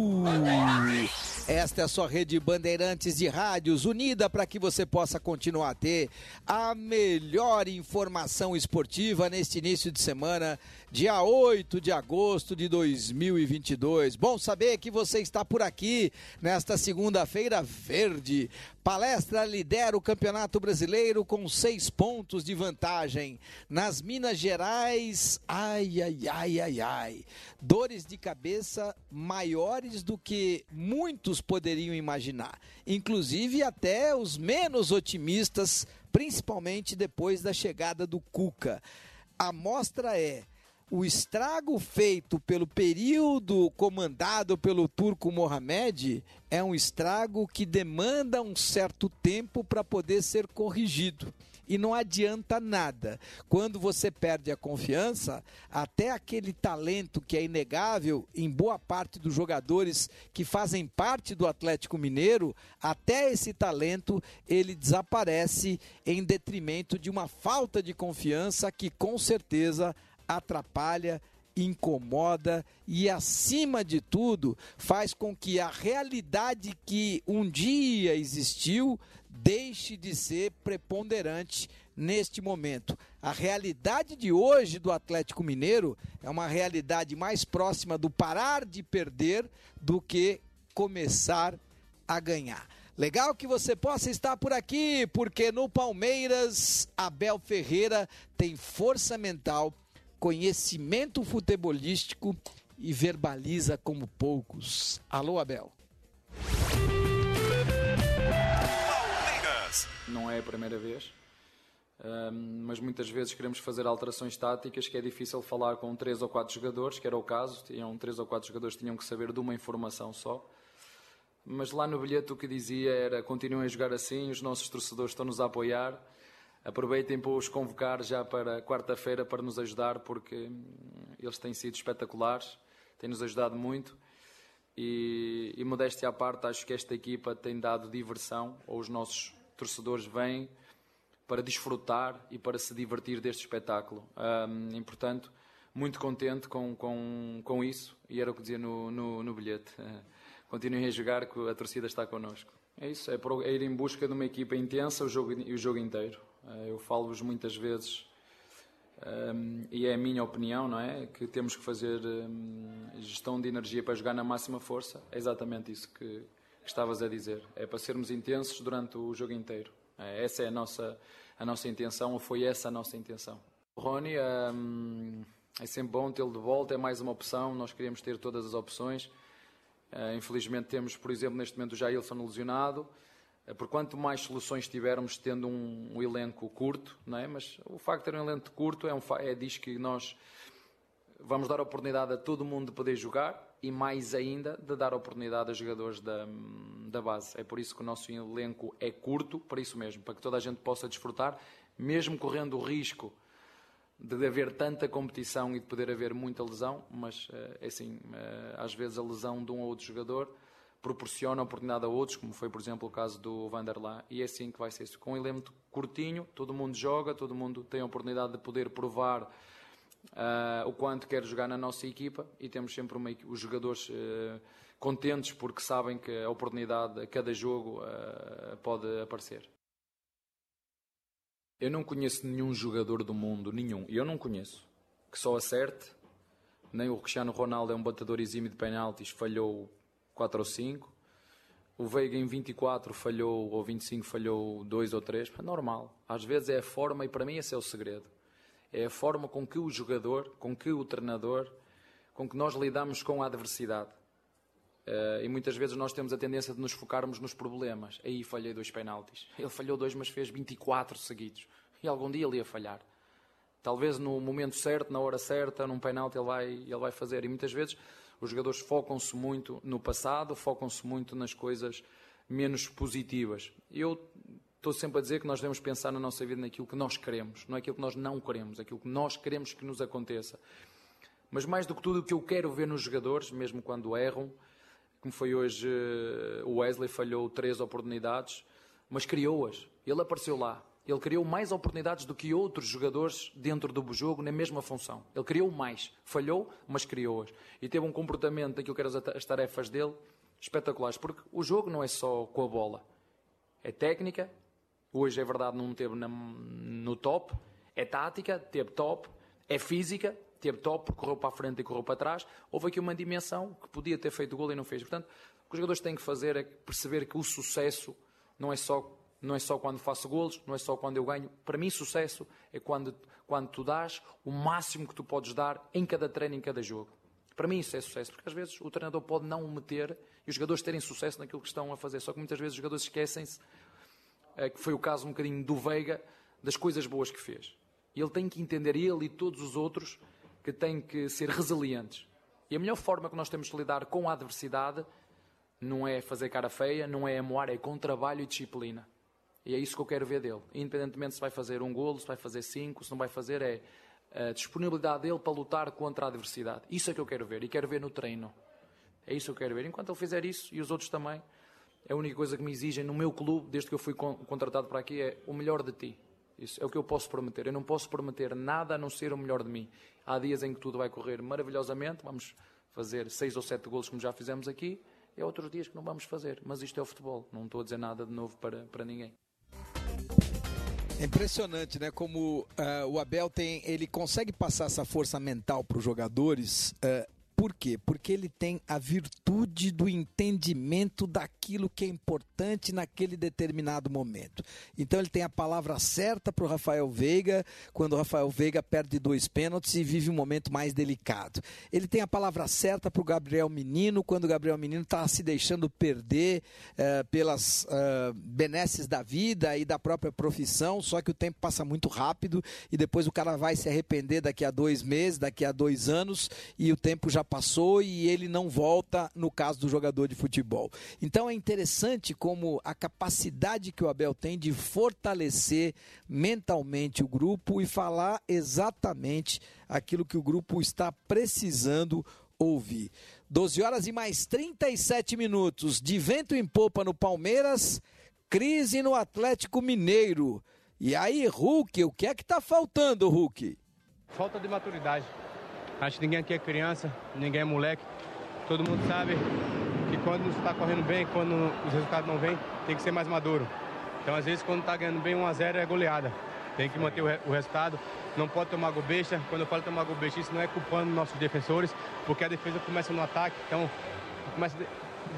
Esta é a sua rede Bandeirantes de Rádios, unida para que você possa continuar a ter a melhor informação esportiva neste início de semana, dia 8 de agosto de 2022. Bom saber que você está por aqui nesta segunda-feira verde. Palestra lidera o Campeonato Brasileiro com seis pontos de vantagem. Nas Minas Gerais, ai, ai, ai, ai, ai. Dores de cabeça maiores do que muitos poderiam imaginar. Inclusive até os menos otimistas, principalmente depois da chegada do Cuca. A mostra é o estrago feito pelo período comandado pelo turco Mohamed é um estrago que demanda um certo tempo para poder ser corrigido. E não adianta nada. Quando você perde a confiança, até aquele talento que é inegável em boa parte dos jogadores que fazem parte do Atlético Mineiro, até esse talento ele desaparece em detrimento de uma falta de confiança que com certeza atrapalha, incomoda e, acima de tudo, faz com que a realidade que um dia existiu deixe de ser preponderante neste momento. A realidade de hoje do Atlético Mineiro é uma realidade mais próxima do parar de perder do que começar a ganhar. Legal que você possa estar por aqui, porque no Palmeiras, Abel Ferreira tem força mental, conhecimento futebolístico e verbaliza como poucos. Alô, Abel. Não é a primeira vez, mas muitas vezes queremos fazer alterações táticas que é difícil falar com três ou quatro jogadores, que era o caso, tinham três ou quatro jogadores tinham que saber de uma informação só. Mas lá no bilhete o que dizia era continuem a jogar assim, os nossos torcedores estão-nos a apoiar, aproveitem para os convocar já para quarta-feira para nos ajudar, porque eles têm sido espetaculares, têm-nos ajudado muito. E, e modéstia à parte, acho que esta equipa tem dado diversão, ou os nossos torcedores vêm para desfrutar e para se divertir deste espetáculo. Um, e, portanto, muito contente com, com, com isso, e era o que dizia no, no, no bilhete. Uh, continuem a jogar, que a torcida está connosco. É isso, é, é ir em busca de uma equipa intensa o jogo, o jogo inteiro. Uh, eu falo-vos muitas vezes, um, e é a minha opinião, não é? Que temos que fazer um, gestão de energia para jogar na máxima força. É exatamente isso que, que estavas a dizer. É para sermos intensos durante o jogo inteiro. É, essa é a nossa, a nossa intenção, ou foi essa a nossa intenção. Rony, hum, é sempre bom tê-lo de volta, é mais uma opção, nós queríamos ter todas as opções. Uh, infelizmente temos, por exemplo, neste momento o Jailson lesionado. Uh, por quanto mais soluções tivermos tendo um, um elenco curto, não é? mas o facto de ter um elenco curto é, um, é diz que nós vamos dar oportunidade a todo mundo de poder jogar e mais ainda de dar oportunidade a jogadores da, da base. É por isso que o nosso elenco é curto, para isso mesmo, para que toda a gente possa desfrutar, mesmo correndo o risco de haver tanta competição e de poder haver muita lesão, mas é assim, às vezes a lesão de um ou outro jogador proporciona oportunidade a outros, como foi, por exemplo, o caso do Vanderlá, e é assim que vai ser isso. Com um elemento curtinho, todo mundo joga, todo mundo tem a oportunidade de poder provar uh, o quanto quer jogar na nossa equipa e temos sempre uma, os jogadores uh, contentes porque sabem que a oportunidade a cada jogo uh, pode aparecer. Eu não conheço nenhum jogador do mundo, nenhum, eu não conheço, que só acerte. Nem o Cristiano Ronaldo é um batedor exímio de penaltis, falhou 4 ou 5. O Veiga em 24 falhou, ou 25 falhou 2 ou 3. É normal. Às vezes é a forma, e para mim esse é o segredo. É a forma com que o jogador, com que o treinador, com que nós lidamos com a adversidade. Uh, e muitas vezes nós temos a tendência de nos focarmos nos problemas. Aí falhei dois penaltis. Ele falhou dois, mas fez 24 seguidos. E algum dia ele ia falhar. Talvez no momento certo, na hora certa, num penalti ele vai, ele vai fazer. E muitas vezes os jogadores focam-se muito no passado, focam-se muito nas coisas menos positivas. Eu estou sempre a dizer que nós devemos pensar na nossa vida naquilo que nós queremos, não é aquilo que nós não queremos, aquilo que nós queremos que nos aconteça. Mas mais do que tudo, o que eu quero ver nos jogadores, mesmo quando erram, como foi hoje, o Wesley falhou três oportunidades, mas criou-as. Ele apareceu lá. Ele criou mais oportunidades do que outros jogadores dentro do jogo na mesma função. Ele criou mais. Falhou, mas criou-as. E teve um comportamento daquilo que eram as tarefas dele espetaculares. Porque o jogo não é só com a bola. É técnica. Hoje é verdade, não teve no top. É tática, teve top. É física, teve top, correu para a frente e correu para trás. Houve aqui uma dimensão que podia ter feito gol e não fez. Portanto, o que os jogadores têm que fazer é perceber que o sucesso não é só não é só quando faço golos, não é só quando eu ganho. Para mim, sucesso é quando, quando tu dás o máximo que tu podes dar em cada treino, em cada jogo. Para mim, isso é sucesso, porque às vezes o treinador pode não o meter e os jogadores terem sucesso naquilo que estão a fazer. Só que muitas vezes os jogadores esquecem-se, é, que foi o caso um bocadinho do Veiga, das coisas boas que fez. E ele tem que entender, ele e todos os outros, que têm que ser resilientes. E a melhor forma que nós temos de lidar com a adversidade não é fazer cara feia, não é amoar, é com trabalho e disciplina. E é isso que eu quero ver dele. Independentemente se vai fazer um golo, se vai fazer cinco, se não vai fazer, é a disponibilidade dele para lutar contra a adversidade. Isso é que eu quero ver. E quero ver no treino. É isso que eu quero ver. Enquanto ele fizer isso, e os outros também, a única coisa que me exigem no meu clube, desde que eu fui contratado para aqui, é o melhor de ti. Isso é o que eu posso prometer. Eu não posso prometer nada a não ser o melhor de mim. Há dias em que tudo vai correr maravilhosamente, vamos fazer seis ou sete golos como já fizemos aqui, e há outros dias que não vamos fazer. Mas isto é o futebol. Não estou a dizer nada de novo para, para ninguém. É impressionante, né? Como uh, o Abel tem, ele consegue passar essa força mental para os jogadores. Uh, por quê? Porque ele tem a virtude do entendimento daquilo que é importante naquele determinado momento. Então ele tem a palavra certa para o Rafael Veiga, quando o Rafael Veiga perde dois pênaltis e vive um momento mais delicado. Ele tem a palavra certa para o Gabriel Menino, quando o Gabriel Menino está se deixando perder uh, pelas uh, benesses da vida e da própria profissão, só que o tempo passa muito rápido e depois o cara vai se arrepender daqui a dois meses, daqui a dois anos e o tempo já passou e ele não volta no caso do jogador de futebol. Então é interessante como a capacidade que o Abel tem de fortalecer mentalmente o grupo e falar exatamente aquilo que o grupo está precisando ouvir. 12 horas e mais 37 minutos de vento em popa no Palmeiras, crise no Atlético Mineiro. E aí, Hulk, o que é que está faltando, Hulk? Falta de maturidade. Acho que ninguém aqui é criança, ninguém é moleque. Todo mundo sabe que quando está correndo bem, quando os resultados não vêm, tem que ser mais maduro. Então, às vezes, quando está ganhando bem 1 a 0 é goleada. Tem que manter o, re o resultado, não pode tomar gol. Quando eu falo tomar gol isso não é culpando nossos defensores, porque a defesa começa no ataque. Então, começa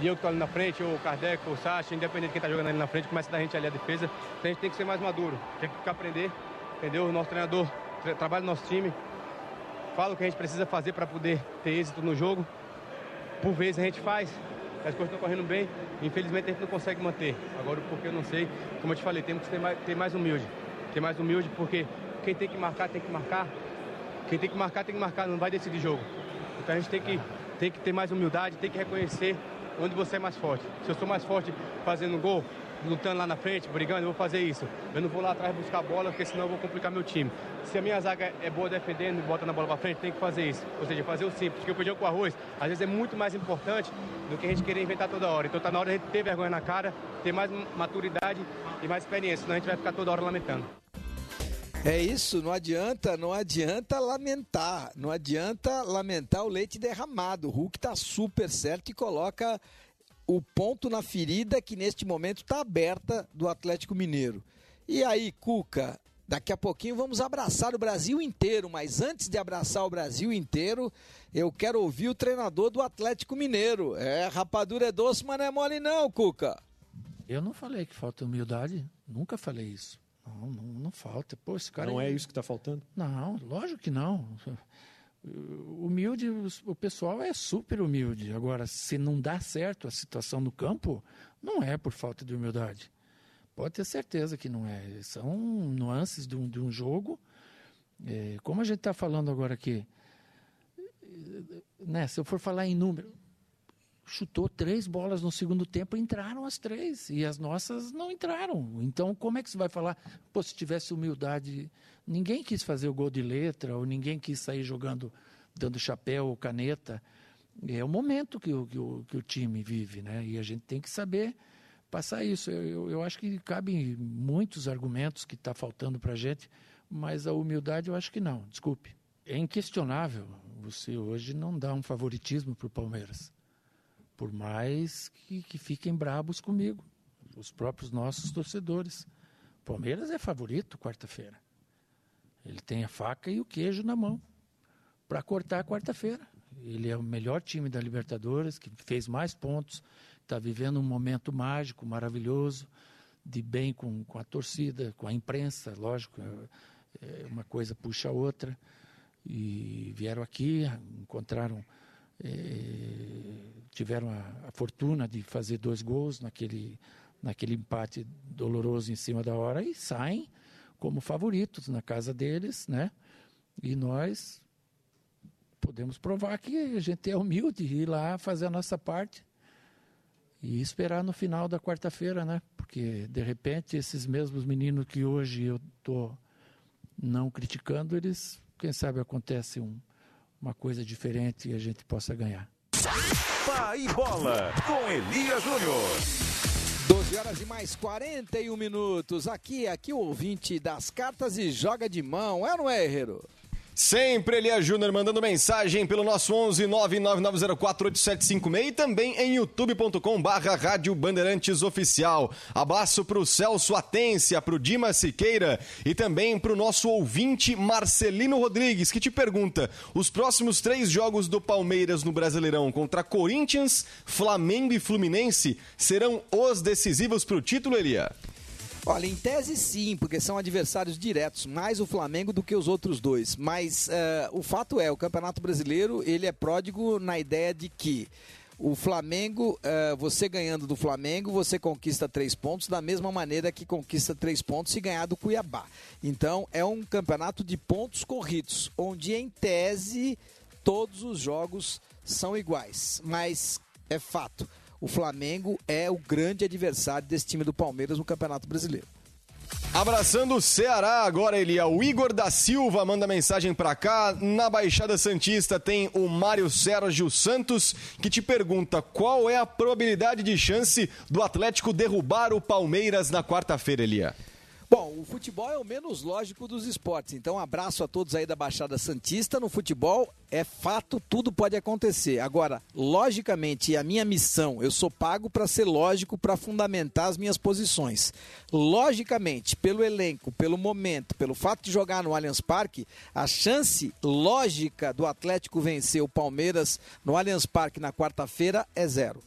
eu que estou ali na frente, ou o Kardec, ou o Sacha, independente de quem está jogando ali na frente, começa da gente ali a defesa. Então, a gente tem que ser mais maduro, tem que aprender, entendeu? O nosso treinador tra trabalho no nosso time, falo o que a gente precisa fazer para poder ter êxito no jogo. Por vezes a gente faz, as coisas estão correndo bem, infelizmente a gente não consegue manter. Agora o porquê eu não sei, como eu te falei, temos que ter mais, ter mais humilde. Ter mais humilde porque quem tem que marcar tem que marcar. Quem tem que marcar tem que marcar, não vai decidir jogo. Então a gente tem que, tem que ter mais humildade, tem que reconhecer onde você é mais forte. Se eu sou mais forte fazendo gol, lutando lá na frente, brigando, eu vou fazer isso. Eu não vou lá atrás buscar a bola, porque senão eu vou complicar meu time. Se a minha zaga é boa defendendo e bota na bola pra frente, tem que fazer isso. Ou seja, fazer o simples. Porque o feijão com arroz, às vezes é muito mais importante do que a gente querer inventar toda hora. Então tá na hora de a gente ter vergonha na cara, ter mais maturidade e mais experiência, senão a gente vai ficar toda hora lamentando. É isso, não adianta, não adianta lamentar, não adianta lamentar o leite derramado. O Hulk tá super certo e coloca o ponto na ferida que neste momento está aberta do Atlético Mineiro. E aí, Cuca, daqui a pouquinho vamos abraçar o Brasil inteiro, mas antes de abraçar o Brasil inteiro, eu quero ouvir o treinador do Atlético Mineiro. É, rapadura é doce, mas não é mole não, Cuca. Eu não falei que falta humildade, nunca falei isso. Não, não, não falta. Pô, esse cara Não aí- é isso que está faltando? Não, lógico que não. Humilde, o pessoal é super humilde. Agora, se não dá certo a situação no campo, não é por falta de humildade. Pode ter certeza que não é. São nuances de um, de um jogo. É, como a gente está falando agora aqui, né, se eu for falar em número, chutou três bolas no segundo tempo, entraram as três e as nossas não entraram. Então, como é que você vai falar? Pô, se tivesse humildade, ninguém quis fazer o gol de letra ou ninguém quis sair jogando, dando chapéu ou caneta. É o momento que o, que o, que o time vive, né? E a gente tem que saber passar isso. Eu, eu, eu acho que cabem muitos argumentos que está faltando para a gente, mas a humildade eu acho que não. Desculpe. É inquestionável. Você hoje não dá um favoritismo para o Palmeiras por mais que, que fiquem brabos comigo, os próprios nossos torcedores. Palmeiras é favorito quarta-feira. Ele tem a faca e o queijo na mão para cortar quarta-feira. Ele é o melhor time da Libertadores, que fez mais pontos, está vivendo um momento mágico, maravilhoso, de bem com, com a torcida, com a imprensa, lógico, é, é uma coisa puxa a outra. E vieram aqui, encontraram tiveram a, a, fortuna de fazer dois gols naquele, naquele empate doloroso em cima da hora e saem como favoritos na casa deles, né? E nós podemos provar que a gente é humilde e ir lá fazer a nossa parte e esperar no final da quarta-feira, né? Porque de repente esses mesmos meninos que hoje eu tô não criticando, eles, quem sabe acontece um uma coisa diferente e a gente possa ganhar. Pai Bola, com Elias Júnior. 12 horas e mais 41 minutos. Aqui, aqui o ouvinte das cartas e joga de mão, é ou não é, Herreiro? Sempre Elias Júnior mandando mensagem pelo nosso 11 999048756 e também em youtube.com barra Rádio Bandeirantes Oficial. Abraço pro Celso Atência, pro Dimas Siqueira e também pro nosso ouvinte Marcelino Rodrigues, que te pergunta, os próximos três jogos do Palmeiras no Brasileirão contra Corinthians, Flamengo e Fluminense serão os decisivos pro título, Elia? Olha, em tese sim, porque são adversários diretos, mais o Flamengo do que os outros dois. Mas uh, o fato é, o Campeonato Brasileiro ele é pródigo na ideia de que o Flamengo, uh, você ganhando do Flamengo, você conquista três pontos da mesma maneira que conquista três pontos se ganhar do Cuiabá. Então é um campeonato de pontos corridos, onde em tese todos os jogos são iguais. Mas é fato o Flamengo é o grande adversário desse time do Palmeiras no Campeonato Brasileiro. Abraçando o Ceará agora, ele é o Igor da Silva, manda mensagem pra cá. Na Baixada Santista tem o Mário Sérgio Santos, que te pergunta qual é a probabilidade de chance do Atlético derrubar o Palmeiras na quarta-feira, Elia. Bom, o futebol é o menos lógico dos esportes. Então, abraço a todos aí da Baixada Santista. No futebol é fato, tudo pode acontecer. Agora, logicamente, a minha missão, eu sou pago para ser lógico, para fundamentar as minhas posições. Logicamente, pelo elenco, pelo momento, pelo fato de jogar no Allianz Parque, a chance lógica do Atlético vencer o Palmeiras no Allianz Parque na quarta-feira é zero.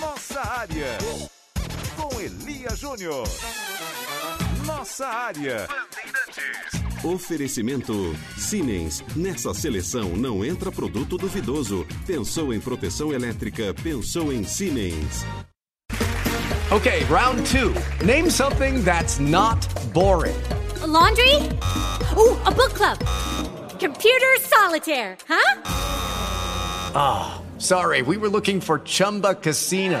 Nossa área com Elias Júnior. Nossa área. Oferecimento Siemens. Nessa seleção não entra produto duvidoso. Pensou em proteção elétrica, pensou em Siemens. Okay, round two. Name something that's not boring. A laundry? Ooh, a book club. Computer solitaire, huh? Ah, sorry, we were looking for Chumba Casino.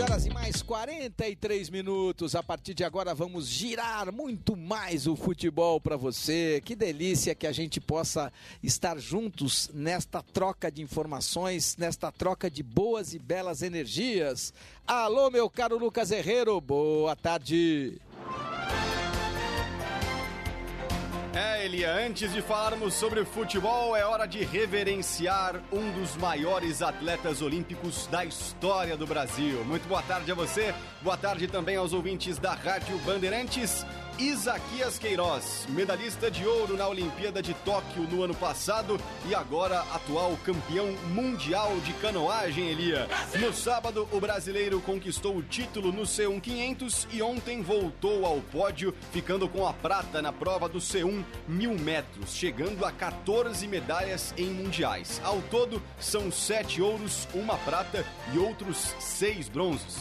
12 horas e mais 43 minutos. A partir de agora vamos girar muito mais o futebol para você. Que delícia que a gente possa estar juntos nesta troca de informações, nesta troca de boas e belas energias. Alô, meu caro Lucas Herrero, boa tarde. É, Elia, antes de falarmos sobre futebol, é hora de reverenciar um dos maiores atletas olímpicos da história do Brasil. Muito boa tarde a você, boa tarde também aos ouvintes da Rádio Bandeirantes. Isaquias Queiroz, medalhista de ouro na Olimpíada de Tóquio no ano passado e agora atual campeão mundial de canoagem, Elia. No sábado, o brasileiro conquistou o título no C1 500 e ontem voltou ao pódio, ficando com a prata na prova do C1 mil metros, chegando a 14 medalhas em mundiais. Ao todo, são sete ouros, uma prata e outros seis bronzes.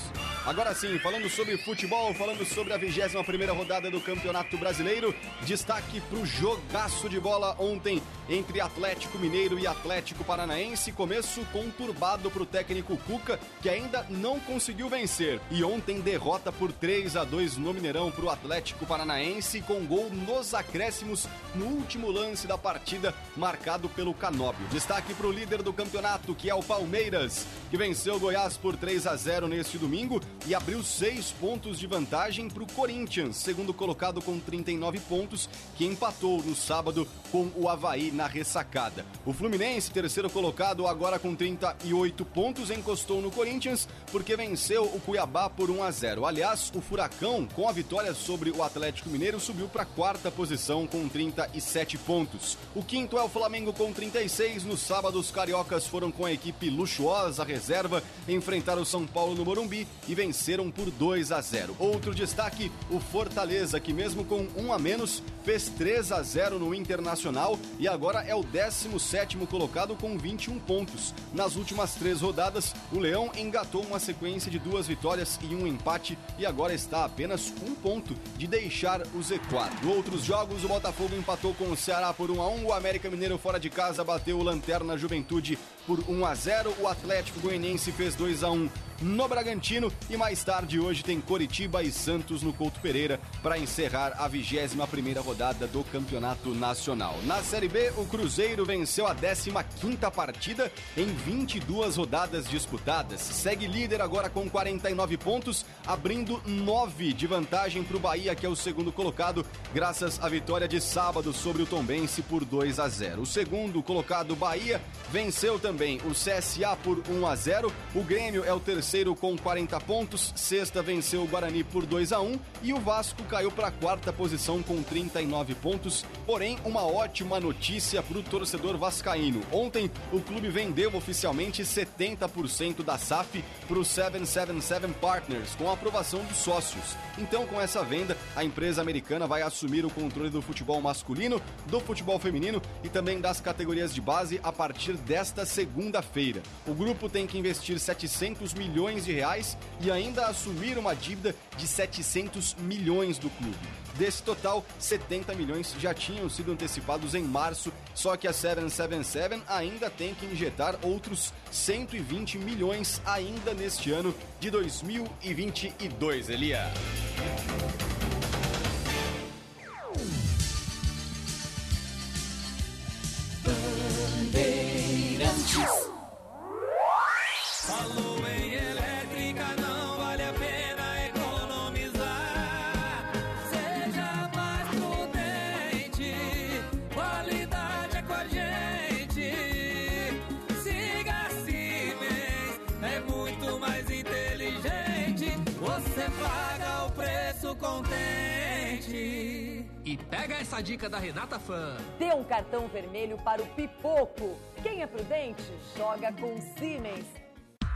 Agora sim, falando sobre futebol, falando sobre a 21 primeira rodada do Campeonato Brasileiro, destaque para o jogaço de bola ontem entre Atlético Mineiro e Atlético Paranaense, começo conturbado para o técnico Cuca, que ainda não conseguiu vencer. E ontem derrota por 3 a 2 no Mineirão para o Atlético Paranaense, com gol nos acréscimos no último lance da partida, marcado pelo Canóbio. Destaque para o líder do campeonato, que é o Palmeiras, que venceu o Goiás por 3 a 0 neste domingo e abriu seis pontos de vantagem para o Corinthians, segundo colocado com 39 pontos, que empatou no sábado com o Havaí na ressacada. O Fluminense, terceiro colocado, agora com 38 pontos, encostou no Corinthians porque venceu o Cuiabá por 1 a 0. Aliás, o Furacão, com a vitória sobre o Atlético Mineiro, subiu para a quarta posição com 37 pontos. O quinto é o Flamengo com 36. No sábado, os cariocas foram com a equipe luxuosa reserva enfrentar o São Paulo no Morumbi e venceram por 2 a 0. Outro destaque, o Fortaleza, que mesmo com um a menos, fez 3 a 0 no Internacional e agora é o 17 colocado com 21 pontos. Nas últimas três rodadas, o Leão engatou uma sequência de duas vitórias e um empate e agora está a apenas um ponto de deixar o Z4. Outros jogos, o Botafogo empatou com o Ceará por 1 a 1, o América Mineiro fora de casa bateu o Lanterna Juventude por 1 a 0, o Atlético Goianiense fez 2 a 1 no Bragantino e mais tarde hoje tem Coritiba e Santos no Couto Pereira para encerrar a 21 primeira rodada do Campeonato Nacional. Na Série B, o Cruzeiro venceu a 15ª partida em 22 rodadas disputadas. Segue líder agora com 49 pontos, abrindo 9 de vantagem para o Bahia, que é o segundo colocado, graças à vitória de sábado sobre o Tombense por 2 a 0. O segundo colocado Bahia venceu também o CSA por 1 a 0. O Grêmio é o terceiro terceiro com 40 pontos, sexta venceu o Guarani por 2 a 1 e o Vasco caiu para a quarta posição com 39 pontos. Porém, uma ótima notícia para o torcedor vascaíno. Ontem, o clube vendeu oficialmente 70% da SAF para o 777 Partners, com a aprovação dos sócios. Então, com essa venda, a empresa americana vai assumir o controle do futebol masculino, do futebol feminino e também das categorias de base a partir desta segunda-feira. O grupo tem que investir 700 milhões de reais e ainda assumir uma dívida de 700 milhões do clube. Desse total, 70 milhões já tinham sido antecipados em março, só que a 777 ainda tem que injetar outros 120 milhões ainda neste ano de 2022, Elia. Fã. Dê um cartão vermelho para o pipoco. Quem é prudente, joga com Siemens.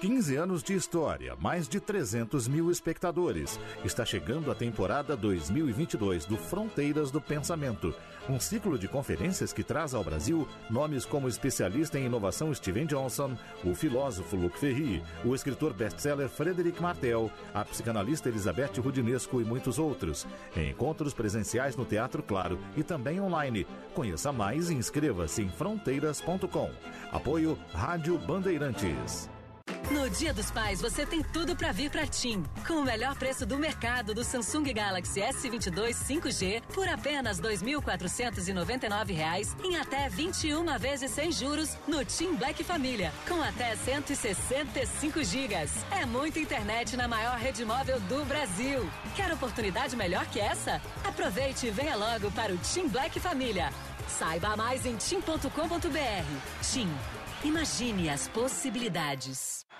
15 anos de história, mais de 300 mil espectadores. Está chegando a temporada 2022 do Fronteiras do Pensamento, um ciclo de conferências que traz ao Brasil nomes como especialista em inovação Steven Johnson, o filósofo Luc Ferry, o escritor best-seller Frederic Martel, a psicanalista Elizabeth Rudinesco e muitos outros. Encontros presenciais no Teatro Claro e também online. Conheça mais e inscreva-se em fronteiras.com. Apoio Rádio Bandeirantes. No Dia dos Pais, você tem tudo para vir para TIM. Com o melhor preço do mercado do Samsung Galaxy S22 5G por apenas R$ 2.499 em até 21 vezes sem juros no TIM Black Família, com até 165 gigas. É muita internet na maior rede móvel do Brasil. Quer oportunidade melhor que essa? Aproveite e venha logo para o TIM Black Família. Saiba mais em tim.com.br. TIM. Imagine as possibilidades.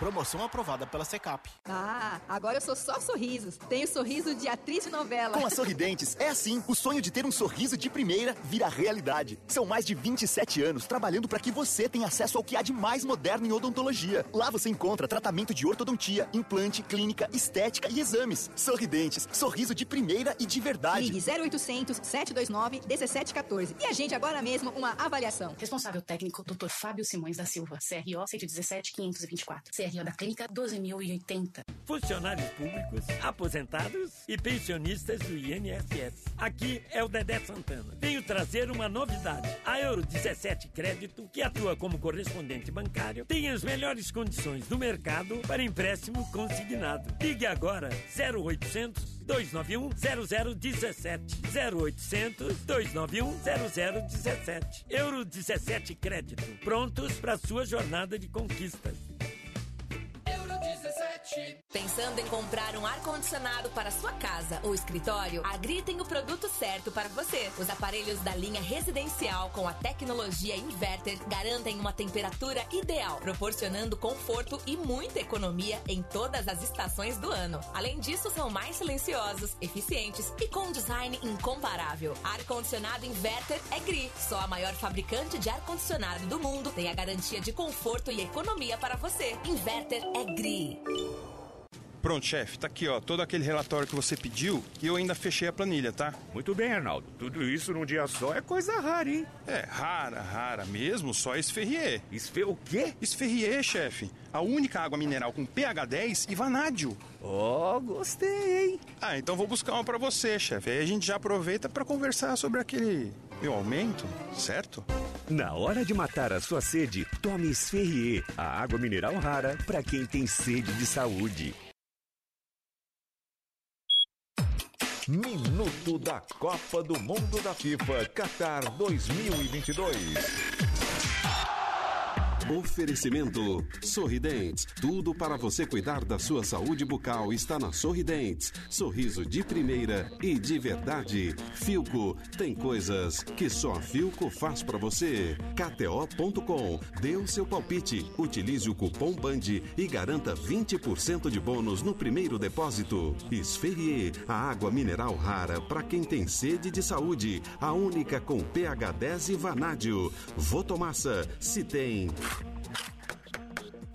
Promoção aprovada pela Secap. Ah, agora eu sou só sorrisos. Tenho sorriso de atriz de novela. Com a Sorridentes, é assim. O sonho de ter um sorriso de primeira vira realidade. São mais de 27 anos trabalhando para que você tenha acesso ao que há de mais moderno em odontologia. Lá você encontra tratamento de ortodontia, implante, clínica, estética e exames. Sorridentes, sorriso de primeira e de verdade. Ligue 0800 729 1714 e agende agora mesmo uma avaliação. Responsável técnico, Dr. Fábio Simões da Silva, CRO 117 524. CRO da Clínica 12.080. Funcionários públicos, aposentados e pensionistas do INSS. Aqui é o Dedé Santana. Venho trazer uma novidade. A Euro 17 Crédito, que atua como correspondente bancário, tem as melhores condições do mercado para empréstimo consignado. Ligue agora 0800 291 0017 0800 291 0017 Euro 17 Crédito. Prontos para sua jornada de conquistas. Pensando em comprar um ar-condicionado para sua casa ou escritório? A Gri tem o produto certo para você. Os aparelhos da linha residencial com a tecnologia inverter garantem uma temperatura ideal, proporcionando conforto e muita economia em todas as estações do ano. Além disso, são mais silenciosos, eficientes e com um design incomparável. Ar-condicionado inverter é Gri, só a maior fabricante de ar-condicionado do mundo. Tem a garantia de conforto e economia para você. Inverter é Gri. Pronto, chefe, tá aqui, ó, todo aquele relatório que você pediu e eu ainda fechei a planilha, tá? Muito bem, Arnaldo. Tudo isso num dia só é coisa rara, hein? É, rara, rara mesmo, só esferrier. Esfe... o quê? Esferrier, chefe. A única água mineral com pH 10 e vanádio. Ó, oh, gostei, hein? Ah, então vou buscar uma pra você, chefe. Aí a gente já aproveita para conversar sobre aquele meu aumento, certo? Na hora de matar a sua sede, tome Esferrier, a água mineral rara para quem tem sede de saúde. Minuto da Copa do Mundo da FIFA Qatar 2022. Oferecimento Sorridentes. Tudo para você cuidar da sua saúde bucal está na Sorridentes. Sorriso de primeira e de verdade. Filco tem coisas que só a Filco faz para você. KTO.com. Dê o seu palpite. Utilize o cupom BAND e garanta 20% de bônus no primeiro depósito. Esferrier, a água mineral rara para quem tem sede de saúde. A única com pH 10 e vanádio. Votomassa, se tem.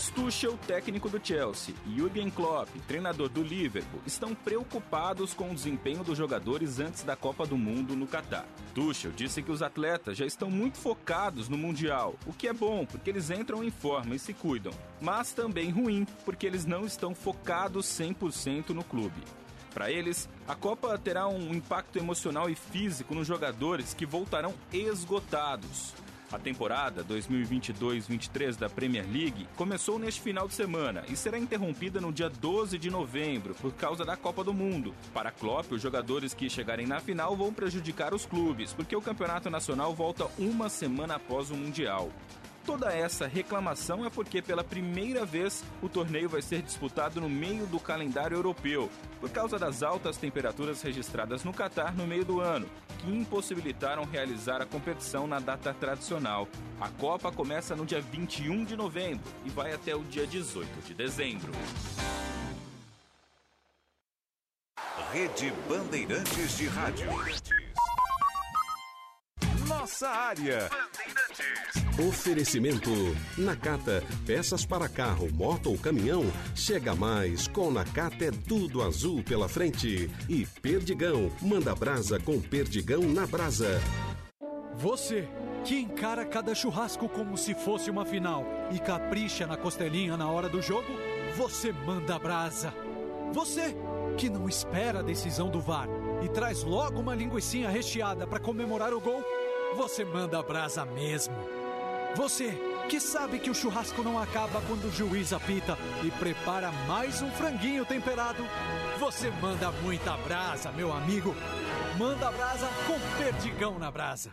Thomas Tuchel, técnico do Chelsea, e Jürgen Klopp, treinador do Liverpool, estão preocupados com o desempenho dos jogadores antes da Copa do Mundo no Catar. Tuchel disse que os atletas já estão muito focados no Mundial, o que é bom porque eles entram em forma e se cuidam, mas também ruim porque eles não estão focados 100% no clube. Para eles, a Copa terá um impacto emocional e físico nos jogadores que voltarão esgotados. A temporada 2022-23 da Premier League começou neste final de semana e será interrompida no dia 12 de novembro por causa da Copa do Mundo. Para Klopp, os jogadores que chegarem na final vão prejudicar os clubes, porque o campeonato nacional volta uma semana após o Mundial. Toda essa reclamação é porque pela primeira vez o torneio vai ser disputado no meio do calendário europeu, por causa das altas temperaturas registradas no Catar no meio do ano, que impossibilitaram realizar a competição na data tradicional. A Copa começa no dia 21 de novembro e vai até o dia 18 de dezembro. Rede Bandeirantes de Rádio. Nossa área. Oferecimento. Nakata, peças para carro, moto ou caminhão. Chega mais, com Nakata é tudo azul pela frente. E Perdigão, manda brasa com Perdigão na brasa. Você que encara cada churrasco como se fosse uma final e capricha na costelinha na hora do jogo, você manda brasa. Você que não espera a decisão do VAR e traz logo uma linguiça recheada para comemorar o gol, você manda brasa mesmo. Você que sabe que o churrasco não acaba quando o juiz apita e prepara mais um franguinho temperado, você manda muita brasa, meu amigo. Manda brasa com perdigão na brasa.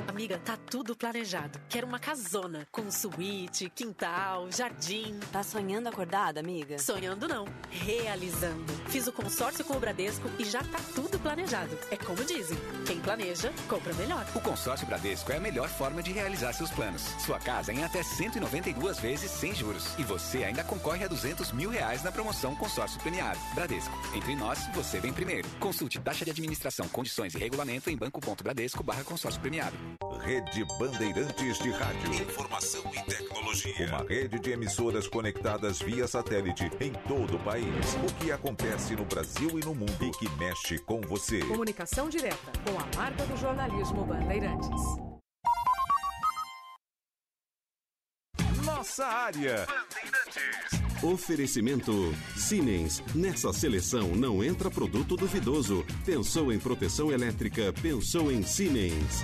Amiga, tá tudo planejado. Quero uma casona, com suíte, quintal, jardim. Tá sonhando acordada, amiga? Sonhando não, realizando. Fiz o consórcio com o Bradesco e já tá tudo planejado. É como dizem, quem planeja, compra melhor. O consórcio Bradesco é a melhor forma de realizar seus planos. Sua casa em até 192 vezes sem juros. E você ainda concorre a 200 mil reais na promoção consórcio premiado. Bradesco. Entre nós, você vem primeiro. Consulte taxa de administração, condições e regulamento em banco.bradesco barra consórcio premiado. Rede Bandeirantes de Rádio. Informação e tecnologia. Uma rede de emissoras conectadas via satélite em todo o país. O que acontece no Brasil e no mundo e que mexe com você. Comunicação direta com a marca do jornalismo Bandeirantes. Nossa área. Oferecimento Siemens. Nessa seleção não entra produto duvidoso. Pensou em proteção elétrica, pensou em Siemens.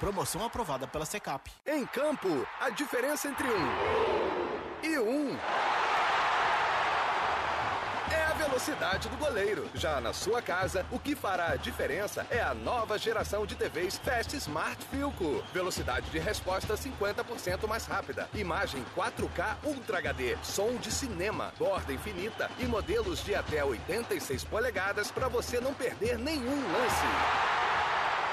Promoção aprovada pela Secap. Em campo, a diferença entre um e um é a velocidade do goleiro. Já na sua casa, o que fará a diferença é a nova geração de TVs Fast Smart Filco. Velocidade de resposta 50% mais rápida. Imagem 4K Ultra HD. Som de cinema. Borda infinita e modelos de até 86 polegadas para você não perder nenhum lance.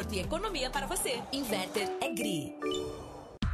conforto e economia para você. Inverter é GRI.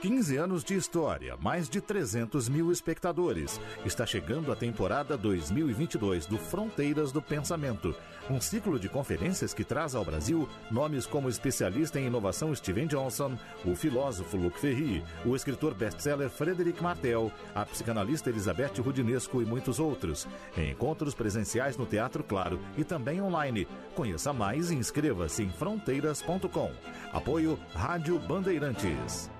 15 anos de história, mais de 300 mil espectadores. Está chegando a temporada 2022 do Fronteiras do Pensamento, um ciclo de conferências que traz ao Brasil nomes como especialista em inovação Steven Johnson, o filósofo Luc Ferry, o escritor best-seller Frederic Martel, a psicanalista Elizabeth Rudinesco e muitos outros. Encontros presenciais no Teatro Claro e também online. Conheça mais e inscreva-se em fronteiras.com. Apoio Rádio Bandeirantes.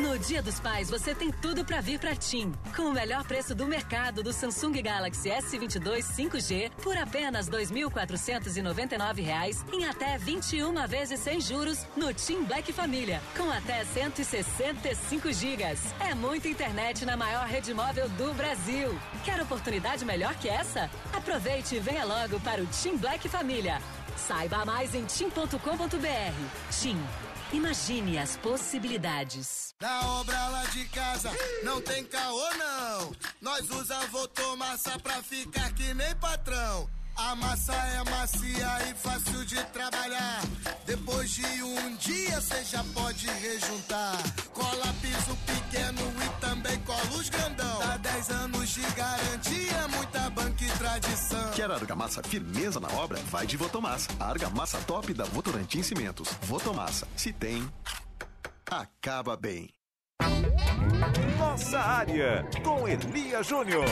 No Dia dos Pais, você tem tudo para vir para TIM. Com o melhor preço do mercado do Samsung Galaxy S22 5G por apenas R$ 2.499 em até 21 vezes sem juros no TIM Black Família, com até 165 gigas. É muita internet na maior rede móvel do Brasil. Quer oportunidade melhor que essa? Aproveite e venha logo para o TIM Black Família. Saiba mais em tim.com.br. TIM. Imagine as possibilidades. Na obra lá de casa, não tem caô não. Nós usa Votomassa pra ficar que nem patrão. A massa é macia e fácil de trabalhar. Depois de um dia você já pode rejuntar. Cola piso pequeno e também cola os grandão. Dá 10 anos de garantia, muita banca e tradição. Quer argamassa firmeza na obra? Vai de Votomassa. A argamassa top da Votorantim Cimentos. Votomassa. Se tem, acaba bem. Nossa área, com Elia Júnior.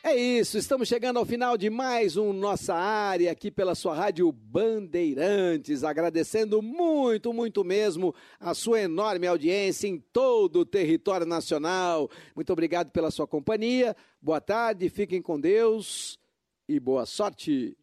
É isso, estamos chegando ao final de mais um Nossa Área aqui pela sua rádio Bandeirantes, agradecendo muito, muito mesmo a sua enorme audiência em todo o território nacional. Muito obrigado pela sua companhia. Boa tarde, fiquem com Deus e boa sorte.